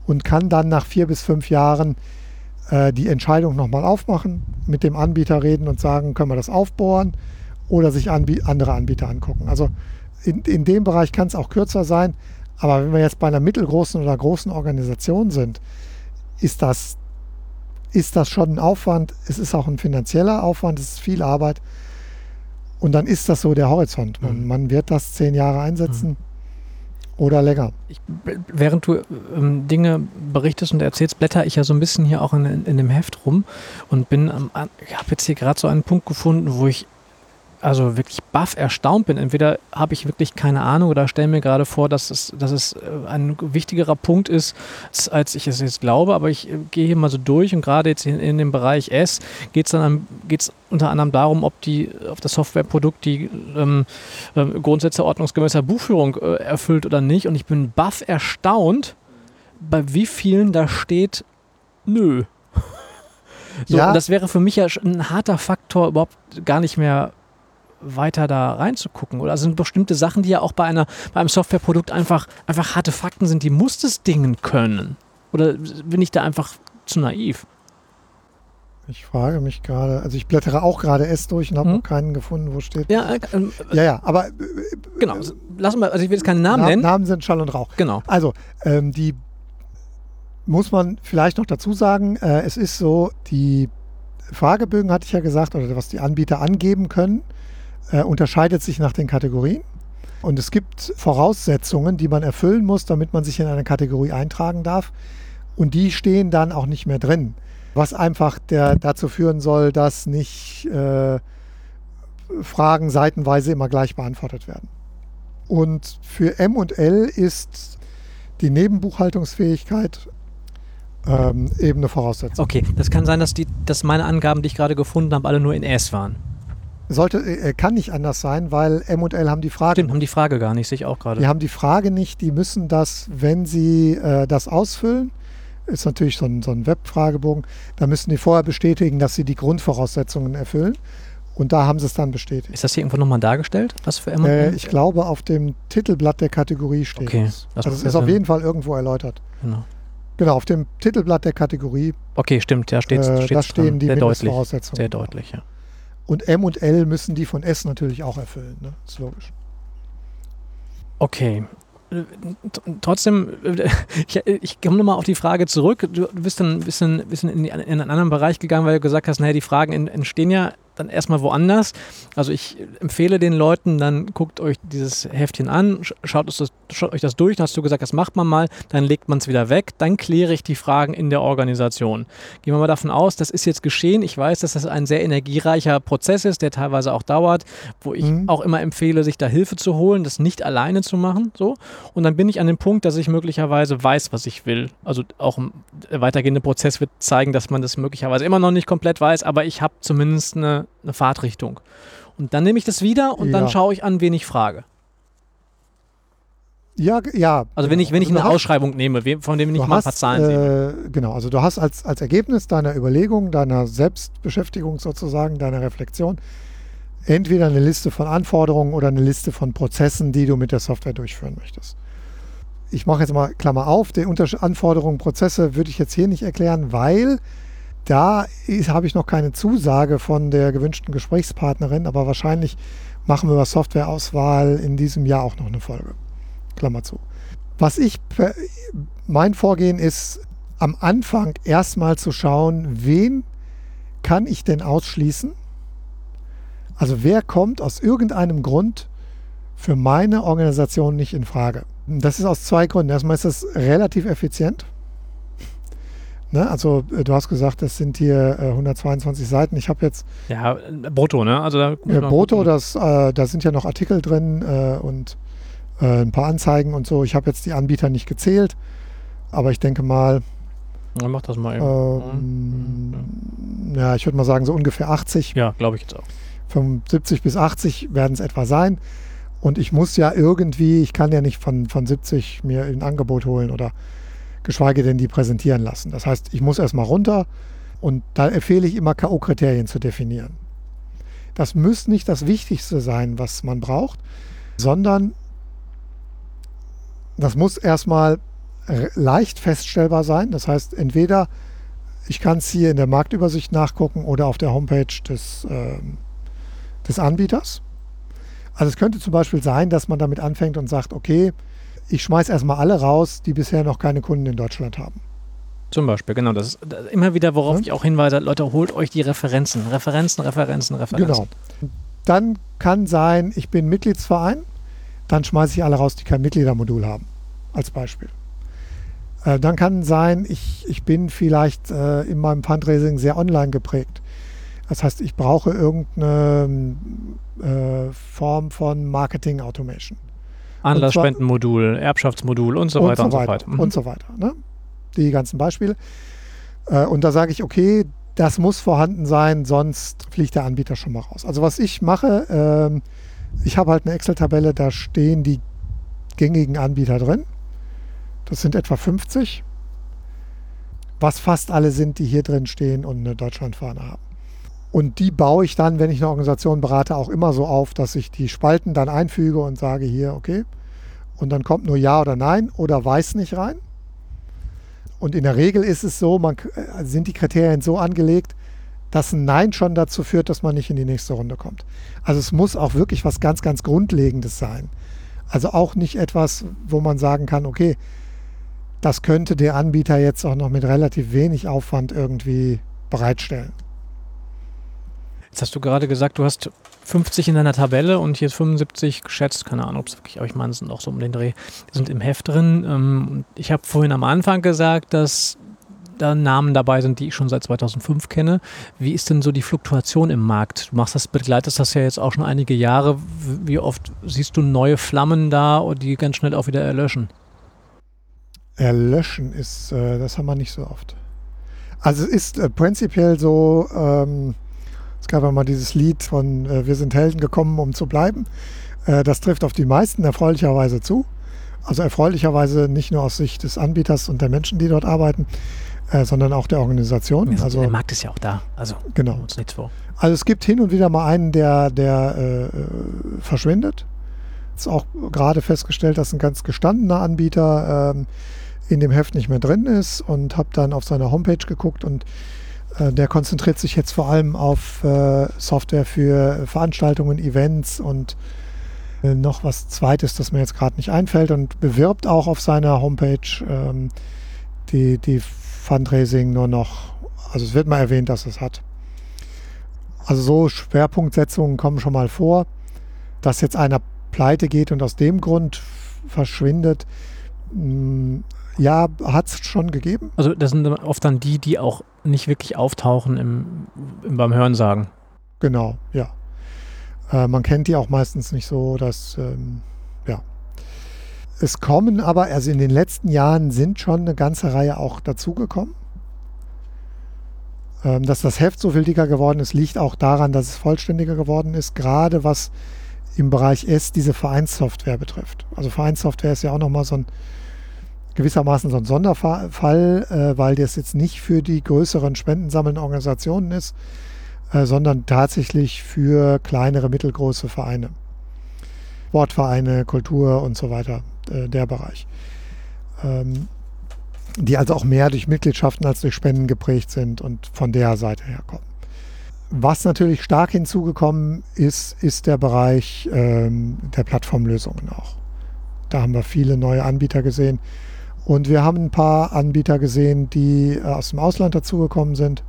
und kann dann nach vier bis fünf Jahren äh, die Entscheidung nochmal aufmachen, mit dem Anbieter reden und sagen, können wir das aufbohren oder sich anbie andere Anbieter angucken. Also in, in dem Bereich kann es auch kürzer sein, aber wenn wir jetzt bei einer mittelgroßen oder großen Organisation sind, ist das, ist das schon ein Aufwand. Es ist auch ein finanzieller Aufwand, es ist viel Arbeit. Und dann ist das so der Horizont. Man, mhm. man wird das zehn Jahre einsetzen. Mhm oder länger. Ich, während du ähm, Dinge berichtest und erzählst, blätter ich ja so ein bisschen hier auch in, in, in dem Heft rum und bin, ähm, ich habe jetzt hier gerade so einen Punkt gefunden, wo ich also wirklich baff erstaunt bin. Entweder habe ich wirklich keine Ahnung oder stelle mir gerade vor, dass es, dass es äh, ein wichtigerer Punkt ist, als ich es jetzt glaube. Aber ich äh, gehe hier mal so durch und gerade jetzt in, in dem Bereich S geht es dann geht's unter anderem darum, ob die ob das Softwareprodukt die ähm, äh, Grundsätze ordnungsgemäßer Buchführung äh, erfüllt oder nicht. Und ich bin baff erstaunt, bei wie vielen da steht, nö. So, ja. Das wäre für mich ja ein harter Faktor, überhaupt gar nicht mehr weiter da reinzugucken? Oder sind bestimmte Sachen, die ja auch bei, einer, bei einem Softwareprodukt einfach, einfach harte Fakten sind, die muss das Dingen können? Oder bin ich da einfach zu naiv? Ich frage mich gerade, also ich blättere auch gerade S durch und habe hm? noch keinen gefunden, wo steht. Ja, äh, äh, ja, ja, aber. Äh, genau, lassen wir, also ich will jetzt keinen Namen Namen, nennen. Namen sind Schall und Rauch. Genau. Also, ähm, die muss man vielleicht noch dazu sagen, äh, es ist so, die Fragebögen hatte ich ja gesagt, oder was die Anbieter angeben können, äh, unterscheidet sich nach den Kategorien. Und es gibt Voraussetzungen, die man erfüllen muss, damit man sich in eine Kategorie eintragen darf. Und die stehen dann auch nicht mehr drin. Was einfach der, dazu führen soll, dass nicht äh, Fragen seitenweise immer gleich beantwortet werden. Und für M und L ist die Nebenbuchhaltungsfähigkeit ähm, eben eine Voraussetzung. Okay, das kann sein, dass, die, dass meine Angaben, die ich gerade gefunden habe, alle nur in S waren. Sollte, äh, kann nicht anders sein, weil M und L haben die Frage. Stimmt, haben die Frage gar nicht, sehe ich auch gerade. Die haben die Frage nicht, die müssen das, wenn sie äh, das ausfüllen, ist natürlich so ein, so ein Webfragebogen, da müssen die vorher bestätigen, dass sie die Grundvoraussetzungen erfüllen. Und da haben sie es dann bestätigt. Ist das hier irgendwo nochmal dargestellt, was für M&M? Äh, ich glaube, auf dem Titelblatt der Kategorie steht okay, es. Also es ist auf jeden Fall irgendwo erläutert. Genau. Genau, auf dem Titelblatt der Kategorie. Okay, stimmt, da steht äh, Da stehen dran. die sehr deutlich, Sehr deutlich, ja. Und M und L müssen die von S natürlich auch erfüllen. Ne? Ist logisch. Okay. Trotzdem, ich, ich komme nochmal auf die Frage zurück. Du bist dann ein bisschen, bisschen in, die, in, einen anderen Bereich gegangen, weil du gesagt hast, naja, die Fragen entstehen ja dann erstmal woanders. Also ich empfehle den Leuten, dann guckt euch dieses Heftchen an, schaut, das, schaut euch das durch, dann hast du gesagt, das macht man mal, dann legt man es wieder weg, dann kläre ich die Fragen in der Organisation. Gehen wir mal davon aus, das ist jetzt geschehen. Ich weiß, dass das ein sehr energiereicher Prozess ist, der teilweise auch dauert, wo ich mhm. auch immer empfehle, sich da Hilfe zu holen, das nicht alleine zu machen. So. Und dann bin ich an dem Punkt, dass ich möglicherweise weiß, was ich will. Also auch der weitergehende Prozess wird zeigen, dass man das möglicherweise immer noch nicht komplett weiß, aber ich habe zumindest eine eine, Fahrtrichtung. Und dann nehme ich das wieder und ja. dann schaue ich an, wen ich frage. Ja, ja. Also wenn ich, wenn ich also eine hast, Ausschreibung nehme, von dem ich mal ein paar Zahlen äh, sehe. Genau, also du hast als, als Ergebnis deiner Überlegung, deiner Selbstbeschäftigung sozusagen, deiner Reflexion, entweder eine Liste von Anforderungen oder eine Liste von Prozessen, die du mit der Software durchführen möchtest. Ich mache jetzt mal Klammer auf, die Anforderungen, Prozesse würde ich jetzt hier nicht erklären, weil da habe ich noch keine Zusage von der gewünschten Gesprächspartnerin, aber wahrscheinlich machen wir über Softwareauswahl in diesem Jahr auch noch eine Folge. Klammer zu. Was ich, mein Vorgehen ist, am Anfang erstmal zu schauen, wen kann ich denn ausschließen? Also wer kommt aus irgendeinem Grund für meine Organisation nicht in Frage? Das ist aus zwei Gründen. Erstmal ist es relativ effizient. Ne? Also äh, du hast gesagt, das sind hier äh, 122 Seiten. Ich habe jetzt... Ja, brutto, ne? Also da ja, brutto, das, äh, da sind ja noch Artikel drin äh, und äh, ein paar Anzeigen und so. Ich habe jetzt die Anbieter nicht gezählt, aber ich denke mal... Ja, mach das mal eben. Ähm, ja, ich würde mal sagen, so ungefähr 80. Ja, glaube ich jetzt auch. 75 bis 80 werden es etwa sein. Und ich muss ja irgendwie, ich kann ja nicht von, von 70 mir ein Angebot holen oder geschweige denn die präsentieren lassen. Das heißt, ich muss erstmal runter und da empfehle ich immer K.O.-Kriterien zu definieren. Das muss nicht das Wichtigste sein, was man braucht, sondern das muss erstmal leicht feststellbar sein. Das heißt, entweder ich kann es hier in der Marktübersicht nachgucken oder auf der Homepage des, äh, des Anbieters. Also es könnte zum Beispiel sein, dass man damit anfängt und sagt, okay, ich schmeiße erstmal alle raus, die bisher noch keine Kunden in Deutschland haben. Zum Beispiel, genau. Das ist immer wieder, worauf ja. ich auch hinweise, Leute, holt euch die Referenzen. Referenzen, Referenzen, Referenzen. Genau. Dann kann sein, ich bin Mitgliedsverein, dann schmeiße ich alle raus, die kein Mitgliedermodul haben, als Beispiel. Äh, dann kann sein, ich, ich bin vielleicht äh, in meinem Fundraising sehr online geprägt. Das heißt, ich brauche irgendeine äh, Form von Marketing Automation. Anlassspendenmodul, Erbschaftsmodul und so und weiter so und so weiter. Mhm. Und so weiter ne? Die ganzen Beispiele. Äh, und da sage ich, okay, das muss vorhanden sein, sonst fliegt der Anbieter schon mal raus. Also was ich mache, äh, ich habe halt eine Excel-Tabelle, da stehen die gängigen Anbieter drin. Das sind etwa 50, was fast alle sind, die hier drin stehen und eine Deutschlandfahne haben. Und die baue ich dann, wenn ich eine Organisation berate, auch immer so auf, dass ich die Spalten dann einfüge und sage hier, okay. Und dann kommt nur Ja oder Nein oder Weiß nicht rein. Und in der Regel ist es so, man, äh, sind die Kriterien so angelegt, dass ein Nein schon dazu führt, dass man nicht in die nächste Runde kommt. Also es muss auch wirklich was ganz, ganz Grundlegendes sein. Also auch nicht etwas, wo man sagen kann, okay, das könnte der Anbieter jetzt auch noch mit relativ wenig Aufwand irgendwie bereitstellen. Jetzt hast du gerade gesagt, du hast 50 in deiner Tabelle und hier ist 75 geschätzt. Keine Ahnung, ob es wirklich, aber ich meine, es sind auch so um den Dreh. Die sind im Heft drin. Ähm, ich habe vorhin am Anfang gesagt, dass da Namen dabei sind, die ich schon seit 2005 kenne. Wie ist denn so die Fluktuation im Markt? Du machst das, begleitest das ja jetzt auch schon einige Jahre. Wie oft siehst du neue Flammen da, die ganz schnell auch wieder erlöschen? Erlöschen ist, äh, das haben wir nicht so oft. Also es ist äh, prinzipiell so, ähm, es gab ja mal dieses Lied von äh, Wir sind Helden gekommen, um zu bleiben. Äh, das trifft auf die meisten erfreulicherweise zu. Also erfreulicherweise nicht nur aus Sicht des Anbieters und der Menschen, die dort arbeiten, äh, sondern auch der Organisation. Also, der Markt ist ja auch da. Also genau. uns nichts vor. Also es gibt hin und wieder mal einen, der, der äh, verschwindet. Ist auch gerade festgestellt, dass ein ganz gestandener Anbieter ähm, in dem Heft nicht mehr drin ist und habe dann auf seiner Homepage geguckt und der konzentriert sich jetzt vor allem auf äh, Software für Veranstaltungen, Events und äh, noch was Zweites, das mir jetzt gerade nicht einfällt und bewirbt auch auf seiner Homepage ähm, die, die Fundraising nur noch, also es wird mal erwähnt, dass es hat. Also so Schwerpunktsetzungen kommen schon mal vor, dass jetzt einer pleite geht und aus dem Grund verschwindet, mm, ja, hat es schon gegeben. Also das sind oft dann die, die auch nicht wirklich auftauchen im, im beim Hörensagen. Genau, ja. Äh, man kennt die auch meistens nicht so, dass, ähm, ja. Es kommen aber, also in den letzten Jahren sind schon eine ganze Reihe auch dazugekommen. Ähm, dass das Heft so viel dicker geworden ist, liegt auch daran, dass es vollständiger geworden ist, gerade was im Bereich S diese Vereinssoftware betrifft. Also Vereinssoftware ist ja auch nochmal so ein gewissermaßen so ein Sonderfall, äh, weil das jetzt nicht für die größeren spendensammelnden Organisationen ist, äh, sondern tatsächlich für kleinere, mittelgroße Vereine. Sportvereine, Kultur und so weiter, äh, der Bereich. Ähm, die also auch mehr durch Mitgliedschaften als durch Spenden geprägt sind und von der Seite her kommen. Was natürlich stark hinzugekommen ist, ist der Bereich ähm, der Plattformlösungen auch. Da haben wir viele neue Anbieter gesehen, und wir haben ein paar Anbieter gesehen, die äh, aus dem Ausland dazugekommen sind.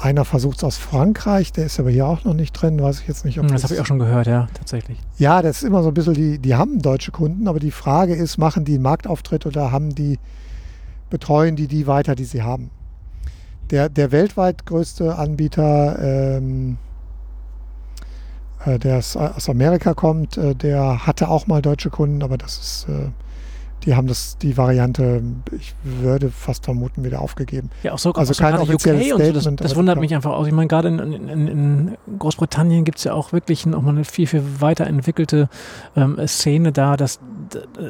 Einer versucht es aus Frankreich, der ist aber hier auch noch nicht drin, weiß ich jetzt nicht. Ob hm, das, habe ich auch schon gehört, ja, tatsächlich. Ja, das ist immer so ein bisschen, die, die haben deutsche Kunden, aber die Frage ist, machen die einen Marktauftritt oder haben die, betreuen die die weiter, die sie haben? Der, der weltweit größte Anbieter, ähm, äh, der aus Amerika kommt, äh, der hatte auch mal deutsche Kunden, aber das ist äh, die haben das, die Variante, ich würde fast vermuten, wieder aufgegeben. Ja, auch so, also auch kein offizielles UK Statement. So, das, das wundert mich einfach aus. Ich meine, gerade in, in, in Großbritannien gibt es ja auch wirklich nochmal eine viel, viel weiterentwickelte ähm, Szene da, dass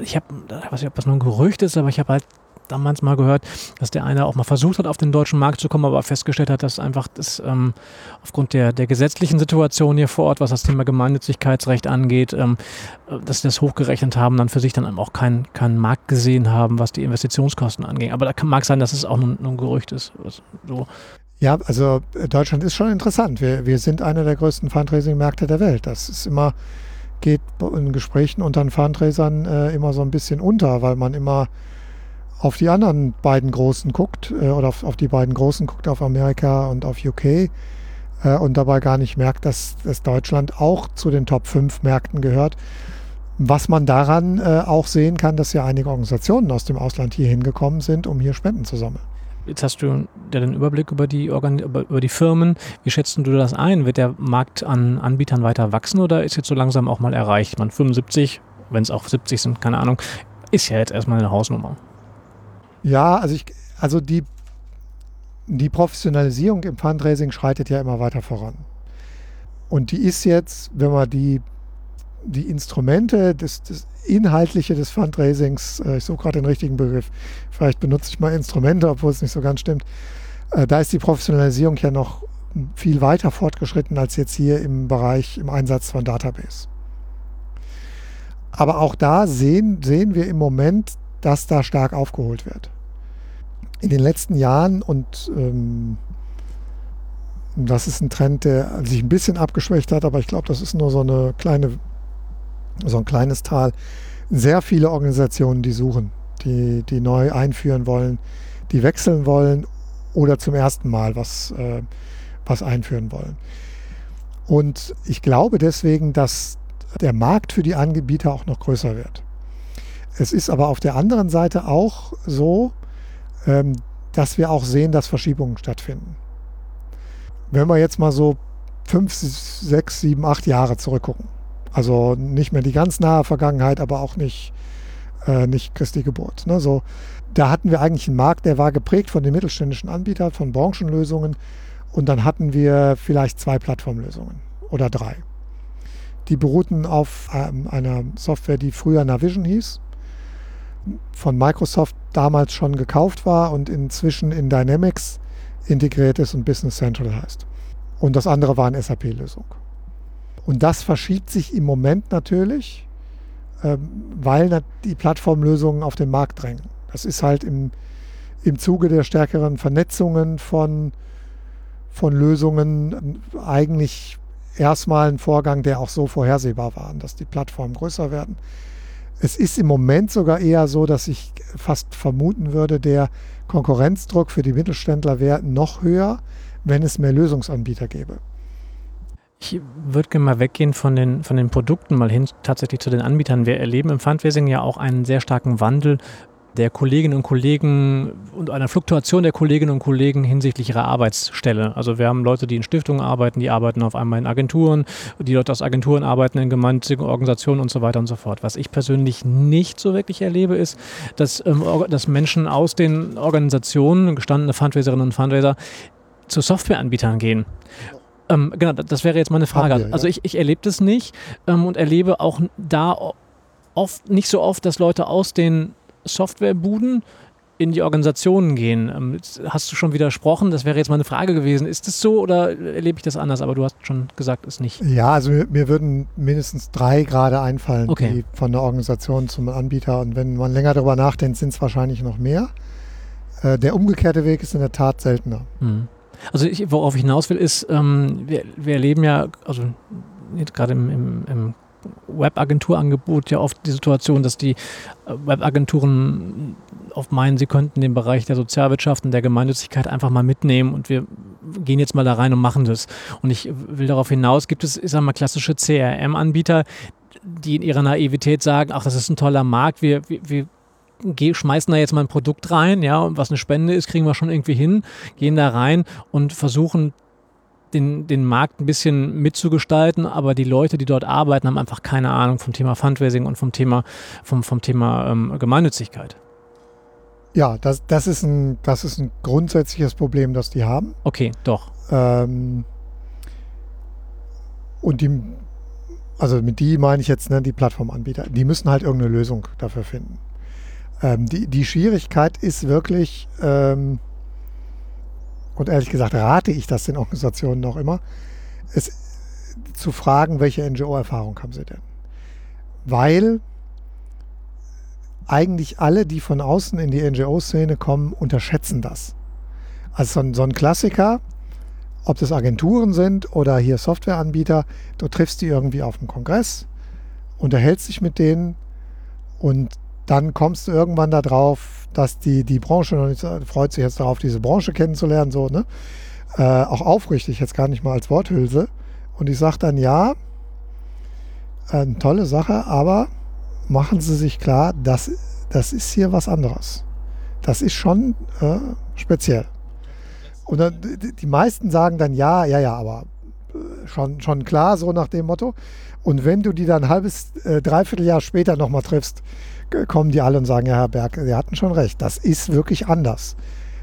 ich habe, ich weiß nicht, ob das nur ein Gerücht ist, aber ich habe halt damals mal gehört, dass der eine auch mal versucht hat, auf den deutschen Markt zu kommen, aber festgestellt hat, dass einfach das ähm, aufgrund der, der gesetzlichen Situation hier vor Ort, was das Thema Gemeinnützigkeitsrecht angeht, ähm, dass sie das hochgerechnet haben, dann für sich dann auch keinen kein Markt gesehen haben, was die Investitionskosten angeht. Aber da kann, mag sein, dass es auch nur, nur ein Gerücht ist. So. Ja, also äh, Deutschland ist schon interessant. Wir, wir sind einer der größten Fundraising-Märkte der Welt. Das ist immer, geht in Gesprächen unter den Fundraisern äh, immer so ein bisschen unter, weil man immer auf die anderen beiden Großen guckt äh, oder auf, auf, die beiden Großen guckt, auf Amerika und auf UK äh, und dabei gar nicht merkt, dass, dass, Deutschland auch zu den Top 5 Märkten gehört. Was man daran äh, auch sehen kann, dass ja einige Organisationen aus dem Ausland hier hingekommen sind, um hier Spenden zu sammeln. Jetzt hast du ja den Überblick über die, Organ über die Firmen. Wie schätzt du das ein? Wird der Markt an Anbietern weiter wachsen oder ist jetzt so langsam auch mal erreicht? Man 75, wenn es auch 70 sind, keine Ahnung, ist ja jetzt erstmal eine Hausnummer. Ja, also ich, also die, die Professionalisierung im Fundraising schreitet ja immer weiter voran. Und die ist jetzt, wenn man die, die Instrumente, das, das Inhaltliche des Fundraisings, äh, ich suche gerade den richtigen Begriff, vielleicht benutze ich mal Instrumente, obwohl es nicht so ganz stimmt, äh, da ist die Professionalisierung ja noch viel weiter fortgeschritten als jetzt hier im Bereich, im Einsatz von Database. Aber auch da sehen, sehen wir im Moment, dass da stark aufgeholt wird in den letzten Jahren und ähm, das ist ein Trend, der sich ein bisschen abgeschwächt hat, aber ich glaube, das ist nur so eine kleine, so ein kleines Tal. Sehr viele Organisationen, die suchen, die, die neu einführen wollen, die wechseln wollen oder zum ersten Mal was, äh, was einführen wollen. Und ich glaube deswegen, dass der Markt für die Anbieter auch noch größer wird. Es ist aber auf der anderen Seite auch so, dass wir auch sehen, dass Verschiebungen stattfinden. Wenn wir jetzt mal so fünf, sechs, sieben, acht Jahre zurückgucken, also nicht mehr die ganz nahe Vergangenheit, aber auch nicht, äh, nicht Christi Geburt. Ne? So, da hatten wir eigentlich einen Markt, der war geprägt von den mittelständischen Anbietern, von Branchenlösungen und dann hatten wir vielleicht zwei Plattformlösungen oder drei. Die beruhten auf ähm, einer Software, die früher Navision hieß von Microsoft damals schon gekauft war und inzwischen in Dynamics integriert ist und Business Central heißt. Und das andere war eine SAP-Lösung. Und das verschiebt sich im Moment natürlich, ähm, weil die Plattformlösungen auf den Markt drängen. Das ist halt im, im Zuge der stärkeren Vernetzungen von, von Lösungen eigentlich erstmal ein Vorgang, der auch so vorhersehbar war, dass die Plattformen größer werden. Es ist im Moment sogar eher so, dass ich fast vermuten würde, der Konkurrenzdruck für die Mittelständler wäre noch höher, wenn es mehr Lösungsanbieter gäbe. Ich würde gerne mal weggehen von den, von den Produkten mal hin tatsächlich zu den Anbietern. Wir erleben im Fundraising ja auch einen sehr starken Wandel der Kolleginnen und Kollegen und einer Fluktuation der Kolleginnen und Kollegen hinsichtlich ihrer Arbeitsstelle. Also wir haben Leute, die in Stiftungen arbeiten, die arbeiten auf einmal in Agenturen, die Leute aus Agenturen arbeiten in gemeinnützigen Organisationen und so weiter und so fort. Was ich persönlich nicht so wirklich erlebe, ist, dass, ähm, dass Menschen aus den Organisationen, gestandene Fundraiserinnen und Fundraiser, zu Softwareanbietern gehen. Ähm, genau, das wäre jetzt meine Frage. Wir, ja. Also ich, ich erlebe das nicht ähm, und erlebe auch da oft nicht so oft, dass Leute aus den Softwarebuden in die Organisationen gehen. Ähm, hast du schon widersprochen? Das wäre jetzt mal eine Frage gewesen. Ist es so oder erlebe ich das anders? Aber du hast schon gesagt, es nicht. Ja, also mir, mir würden mindestens drei gerade einfallen, okay. die von der Organisation zum Anbieter. Und wenn man länger darüber nachdenkt, sind es wahrscheinlich noch mehr. Äh, der umgekehrte Weg ist in der Tat seltener. Mhm. Also ich, worauf ich hinaus will, ist, ähm, wir, wir erleben ja, also gerade im, im, im Webagenturangebot ja oft die Situation, dass die äh, Webagenturen oft meinen, sie könnten den Bereich der Sozialwirtschaft und der Gemeinnützigkeit einfach mal mitnehmen und wir gehen jetzt mal da rein und machen das. Und ich will darauf hinaus, gibt es, ich sag mal, klassische CRM-Anbieter, die in ihrer Naivität sagen, ach, das ist ein toller Markt, wir, wir, wir schmeißen da jetzt mal ein Produkt rein, ja, und was eine Spende ist, kriegen wir schon irgendwie hin, gehen da rein und versuchen den, den Markt ein bisschen mitzugestalten, aber die Leute, die dort arbeiten, haben einfach keine Ahnung vom Thema Fundraising und vom Thema, vom, vom Thema ähm, Gemeinnützigkeit. Ja, das, das, ist ein, das ist ein grundsätzliches Problem, das die haben. Okay, doch. Ähm, und die, also mit die meine ich jetzt ne, die Plattformanbieter, die müssen halt irgendeine Lösung dafür finden. Ähm, die, die Schwierigkeit ist wirklich, ähm, und ehrlich gesagt rate ich das den Organisationen noch immer, es zu fragen, welche NGO-Erfahrung haben sie denn? Weil eigentlich alle, die von außen in die NGO-Szene kommen, unterschätzen das. Also so ein, so ein, Klassiker, ob das Agenturen sind oder hier Softwareanbieter, du triffst die irgendwie auf dem Kongress, unterhältst dich mit denen und dann kommst du irgendwann darauf, dass die, die Branche, freut sich jetzt darauf, diese Branche kennenzulernen, so, ne? Äh, auch aufrichtig, jetzt gar nicht mal als Worthülse. Und ich sage dann, ja, äh, tolle Sache, aber machen Sie sich klar, das, das ist hier was anderes. Das ist schon äh, speziell. Und dann, die meisten sagen dann ja, ja, ja, aber äh, schon, schon klar, so nach dem Motto. Und wenn du die dann ein halbes, äh, dreiviertel Jahr später nochmal triffst, kommen die alle und sagen, ja, Herr Berg, Sie hatten schon recht, das ist wirklich anders.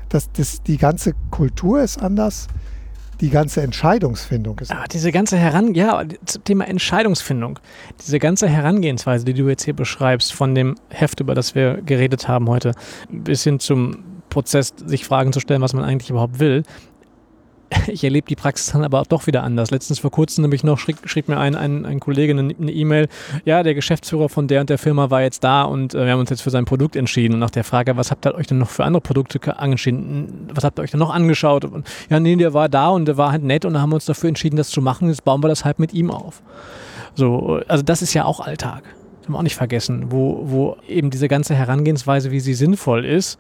Das, das, die ganze Kultur ist anders, die ganze Entscheidungsfindung ist. Ah, diese ganze Heran ja, zum Thema Entscheidungsfindung, diese ganze Herangehensweise, die du jetzt hier beschreibst, von dem Heft, über das wir geredet haben heute, bis hin zum Prozess, sich Fragen zu stellen, was man eigentlich überhaupt will, ich erlebe die Praxis dann aber doch wieder anders. Letztens vor kurzem nämlich noch schrieb, schrieb mir ein, ein, ein Kollege eine E-Mail, ja, der Geschäftsführer von der und der Firma war jetzt da und äh, wir haben uns jetzt für sein Produkt entschieden. Und nach der Frage, was habt ihr euch denn noch für andere Produkte angeschieden? Was habt ihr euch denn noch angeschaut? Und, ja, nee, der war da und der war halt nett und dann haben wir uns dafür entschieden, das zu machen. Jetzt bauen wir das halt mit ihm auf. So, also das ist ja auch Alltag. Das haben wir auch nicht vergessen, wo, wo eben diese ganze Herangehensweise, wie sie sinnvoll ist,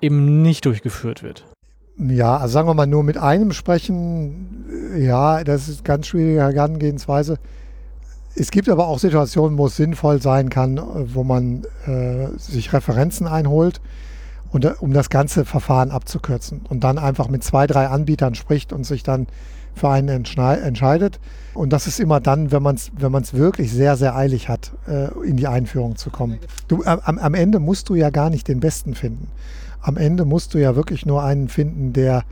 eben nicht durchgeführt wird. Ja, also sagen wir mal nur mit einem sprechen, ja, das ist ganz schwierige Herangehensweise. Es gibt aber auch Situationen, wo es sinnvoll sein kann, wo man äh, sich Referenzen einholt, und, äh, um das ganze Verfahren abzukürzen und dann einfach mit zwei, drei Anbietern spricht und sich dann für einen entscheidet. Und das ist immer dann, wenn man es wenn wirklich sehr, sehr eilig hat, äh, in die Einführung zu kommen. Du, äh, am, am Ende musst du ja gar nicht den Besten finden am Ende musst du ja wirklich nur einen finden, der,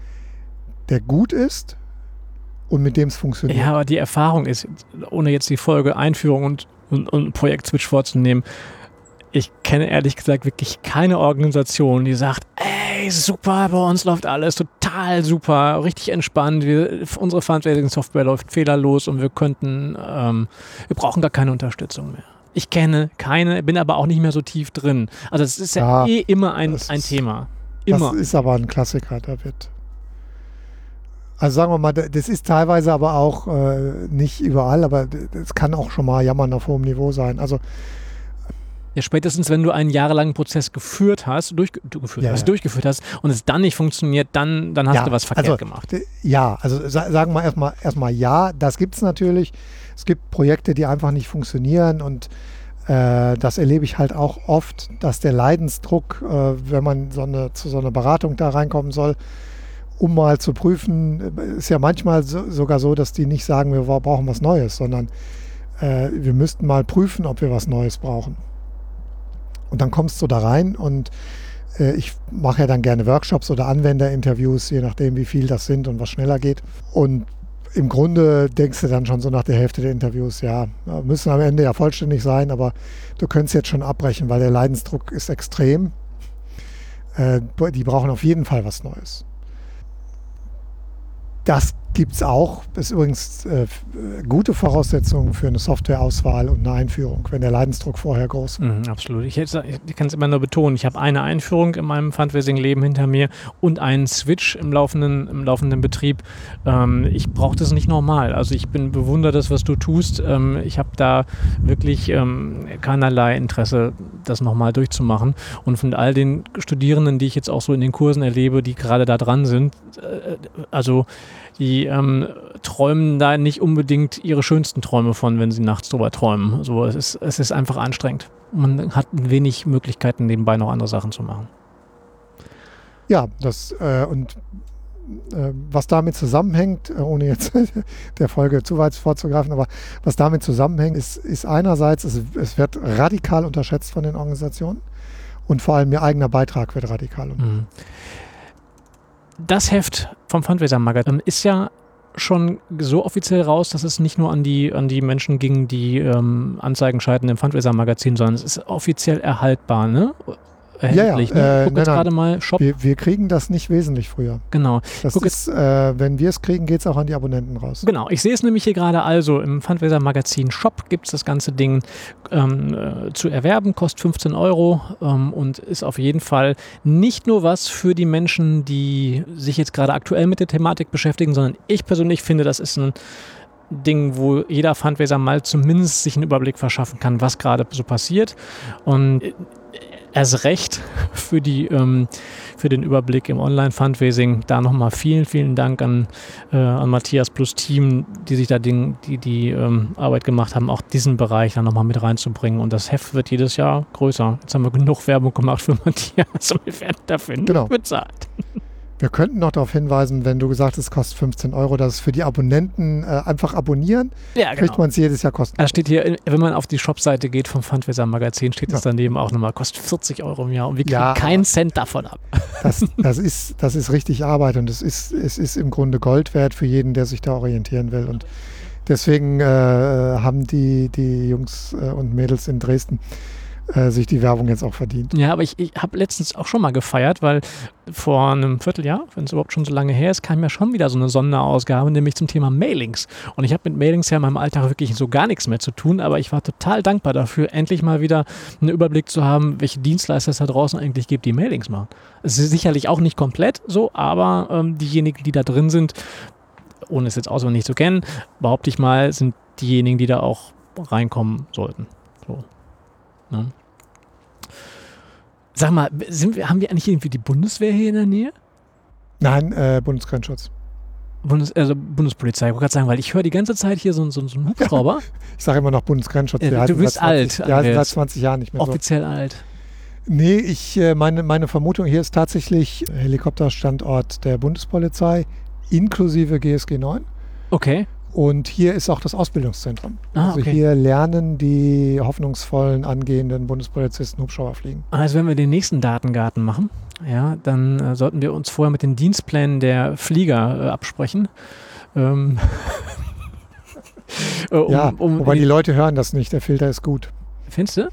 der gut ist und mit dem es funktioniert. Ja, aber die Erfahrung ist, ohne jetzt die Folge Einführung und, und, und Projekt Switch vorzunehmen, ich kenne ehrlich gesagt wirklich keine Organisation, die sagt, ey, super, bei uns läuft alles total super, richtig entspannt, wir, unsere Fundraising-Software läuft fehlerlos und wir könnten, ähm, wir brauchen gar keine Unterstützung mehr. Ich kenne keine, bin aber auch nicht mehr so tief drin. Also es ist ja, ja eh immer ein, ein Thema. Immer. Das ist aber ein Klassiker, David. Also sagen wir mal, das ist teilweise aber auch äh, nicht überall, aber es kann auch schon mal Jammern auf hohem Niveau sein. Also ja, spätestens wenn du einen jahrelangen Prozess geführt hast, durch, geführt ja, hast, ja. durchgeführt hast und es dann nicht funktioniert, dann, dann hast ja, du was verkehrt also, gemacht. Ja, also sagen wir erstmal erstmal ja, das gibt es natürlich. Es gibt Projekte, die einfach nicht funktionieren und äh, das erlebe ich halt auch oft, dass der Leidensdruck, äh, wenn man so eine, zu so einer Beratung da reinkommen soll, um mal zu prüfen, äh, ist ja manchmal so, sogar so, dass die nicht sagen, wir brauchen was Neues, sondern äh, wir müssten mal prüfen, ob wir was Neues brauchen. Und dann kommst du da rein und äh, ich mache ja dann gerne Workshops oder Anwenderinterviews, je nachdem, wie viel das sind und was schneller geht. Und im Grunde denkst du dann schon so nach der Hälfte der Interviews, ja, müssen am Ende ja vollständig sein, aber du könntest jetzt schon abbrechen, weil der Leidensdruck ist extrem. Äh, die brauchen auf jeden Fall was Neues. Das gibt es auch. Ist übrigens äh, gute Voraussetzung für eine Softwareauswahl und eine Einführung, wenn der Leidensdruck vorher groß ist. Mhm, absolut. Ich, ich kann es immer nur betonen. Ich habe eine Einführung in meinem Fundraising-Leben hinter mir und einen Switch im laufenden, im laufenden Betrieb. Ähm, ich brauche das nicht normal. Also ich bin bewundert das, was du tust. Ähm, ich habe da wirklich ähm, keinerlei Interesse, das nochmal durchzumachen. Und von all den Studierenden, die ich jetzt auch so in den Kursen erlebe, die gerade da dran sind, äh, also die ähm, träumen da nicht unbedingt ihre schönsten Träume von, wenn sie nachts drüber träumen. So, es ist, es ist einfach anstrengend. Man hat wenig Möglichkeiten, nebenbei noch andere Sachen zu machen. Ja, das äh, und äh, was damit zusammenhängt, äh, ohne jetzt der Folge zu weit vorzugreifen, aber was damit zusammenhängt, ist, ist einerseits, es, es wird radikal unterschätzt von den Organisationen und vor allem ihr eigener Beitrag wird radikal unterschätzt. Mhm. Das Heft vom Fundraiser Magazin ist ja schon so offiziell raus, dass es nicht nur an die, an die Menschen ging, die ähm, Anzeigen schalten im Fundraiser Magazin, sondern es ist offiziell erhaltbar, ne? Erhältlich. Ja, ja. Ne? Äh, gerade mal, Shop. Wir, wir, kriegen das nicht wesentlich früher. Genau. Das Guck ist, äh, wenn wir es kriegen, geht es auch an die Abonnenten raus. Genau, ich sehe es nämlich hier gerade also im Fundraiser Magazin Shop gibt es das ganze Ding ähm, äh, zu erwerben, kostet 15 Euro ähm, und ist auf jeden Fall nicht nur was für die Menschen, die sich jetzt gerade aktuell mit der Thematik beschäftigen, sondern ich persönlich finde, das ist ein Ding, wo jeder Fundraiser mal zumindest sich einen Überblick verschaffen kann, was gerade so passiert. Und erst recht für, die, ähm, für den Überblick im Online-Fundraising. Da nochmal vielen, vielen Dank an, äh, an Matthias plus Team, die sich da Ding, die, die ähm, Arbeit gemacht haben, auch diesen Bereich dann nochmal mit reinzubringen. Und das Heft wird jedes Jahr größer. Jetzt haben wir genug Werbung gemacht für Matthias und wir werden dafür nicht genau. bezahlt. Wir könnten noch darauf hinweisen, wenn du gesagt hast, es kostet 15 Euro, dass es für die Abonnenten äh, einfach abonnieren. Ja, genau. Kriegt man es jedes Jahr kostenlos. Da steht hier, wenn man auf die Shopseite geht vom Fundraiser Magazin, steht es ja. daneben auch nochmal, kostet 40 Euro im Jahr und wir kriegen ja, keinen Cent davon ab. Das, das, ist, das ist richtig Arbeit und es ist, es ist im Grunde Gold wert für jeden, der sich da orientieren will. Und deswegen äh, haben die, die Jungs äh, und Mädels in Dresden äh, sich die Werbung jetzt auch verdient. Ja, aber ich, ich habe letztens auch schon mal gefeiert, weil vor einem Vierteljahr, wenn es überhaupt schon so lange her ist, kam ja schon wieder so eine Sonderausgabe, nämlich zum Thema Mailings. Und ich habe mit Mailings ja in meinem Alltag wirklich so gar nichts mehr zu tun, aber ich war total dankbar dafür, endlich mal wieder einen Überblick zu haben, welche Dienstleister es da draußen eigentlich gibt, die Mailings machen. Es ist sicherlich auch nicht komplett so, aber ähm, diejenigen, die da drin sind, ohne es jetzt auswendig zu kennen, behaupte ich mal, sind diejenigen, die da auch reinkommen sollten. Ne? Sag mal, wir, haben wir eigentlich irgendwie die Bundeswehr hier in der Nähe? Nein, äh, Bundesgrenzschutz. Bundes, also Bundespolizei, ich wollte gerade sagen, weil ich höre die ganze Zeit hier so, so, so einen Hubschrauber. ich sage immer noch Bundesgrenzschutz. Ja, du bist 20, alt. Ja, seit 20 Jahren nicht mehr. Offiziell so. alt. Nee, ich, äh, meine, meine Vermutung hier ist tatsächlich Helikopterstandort der Bundespolizei inklusive GSG 9. Okay. Und hier ist auch das Ausbildungszentrum. Ah, also hier lernen die hoffnungsvollen angehenden Bundespolizisten Hubschrauber fliegen. Also wenn wir den nächsten Datengarten machen, ja, dann äh, sollten wir uns vorher mit den Dienstplänen der Flieger äh, absprechen. Ähm um, ja, um wobei die Leute hören das nicht. Der Filter ist gut. Findest du?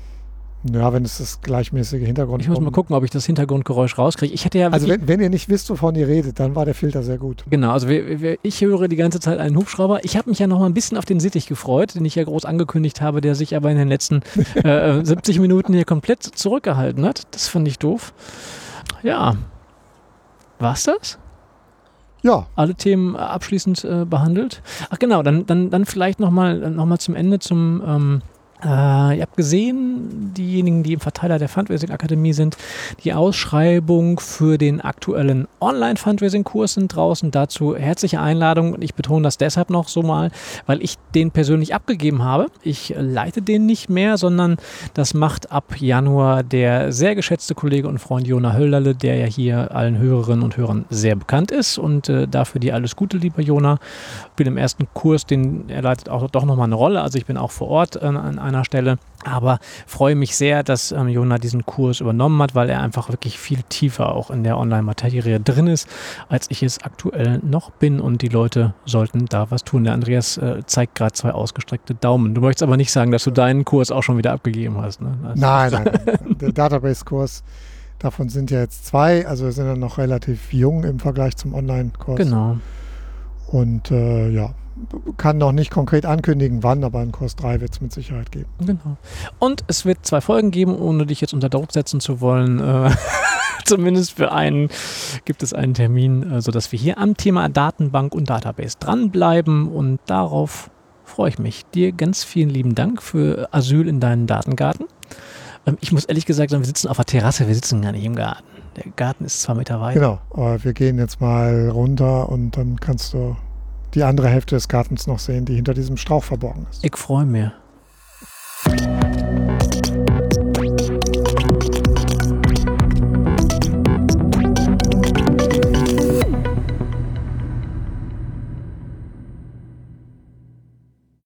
Ja, wenn es das gleichmäßige Hintergrund Ich muss mal gucken, ob ich das Hintergrundgeräusch rauskriege. Ich hätte ja also wenn, wenn, ihr nicht wisst, wovon ihr redet, dann war der Filter sehr gut. Genau, also wir, wir, ich höre die ganze Zeit einen Hubschrauber. Ich habe mich ja noch mal ein bisschen auf den Sittich gefreut, den ich ja groß angekündigt habe, der sich aber in den letzten äh, 70 Minuten hier komplett zurückgehalten hat. Das fand ich doof. Ja, war's das? Ja. Alle Themen abschließend äh, behandelt. Ach genau, dann, dann, dann vielleicht nochmal noch mal zum Ende zum... Ähm, äh, ihr habt gesehen, diejenigen, die im Verteiler der Fundraising Akademie sind, die Ausschreibung für den aktuellen Online-Fundraising-Kurs sind draußen. Dazu herzliche Einladung und ich betone das deshalb noch so mal, weil ich den persönlich abgegeben habe. Ich leite den nicht mehr, sondern das macht ab Januar der sehr geschätzte Kollege und Freund Jona Höllerle, der ja hier allen Hörerinnen und Hörern sehr bekannt ist und äh, dafür die alles Gute, lieber Jona. Ich bin im ersten Kurs, den er leitet auch doch nochmal eine Rolle. Also ich bin auch vor Ort äh, an einer Stelle. Aber freue mich sehr, dass ähm, Jona diesen Kurs übernommen hat, weil er einfach wirklich viel tiefer auch in der Online-Materie drin ist, als ich es aktuell noch bin. Und die Leute sollten da was tun. Der Andreas äh, zeigt gerade zwei ausgestreckte Daumen. Du möchtest aber nicht sagen, dass du deinen Kurs auch schon wieder abgegeben hast. Ne? Nein, nein, nein. Der Database-Kurs. Davon sind ja jetzt zwei, also wir sind ja noch relativ jung im Vergleich zum Online-Kurs. Genau. Und äh, ja, kann noch nicht konkret ankündigen, wann, aber in Kurs 3 wird es mit Sicherheit geben. Genau. Und es wird zwei Folgen geben, ohne dich jetzt unter Druck setzen zu wollen. Äh, zumindest für einen gibt es einen Termin, sodass wir hier am Thema Datenbank und Database dranbleiben. Und darauf freue ich mich. Dir ganz vielen lieben Dank für Asyl in deinen Datengarten. Ähm, ich muss ehrlich gesagt sagen, wir sitzen auf der Terrasse, wir sitzen gar nicht im Garten. Der Garten ist zwei Meter weit. Genau, aber wir gehen jetzt mal runter und dann kannst du die andere Hälfte des Gartens noch sehen, die hinter diesem Strauch verborgen ist. Ich freue mich.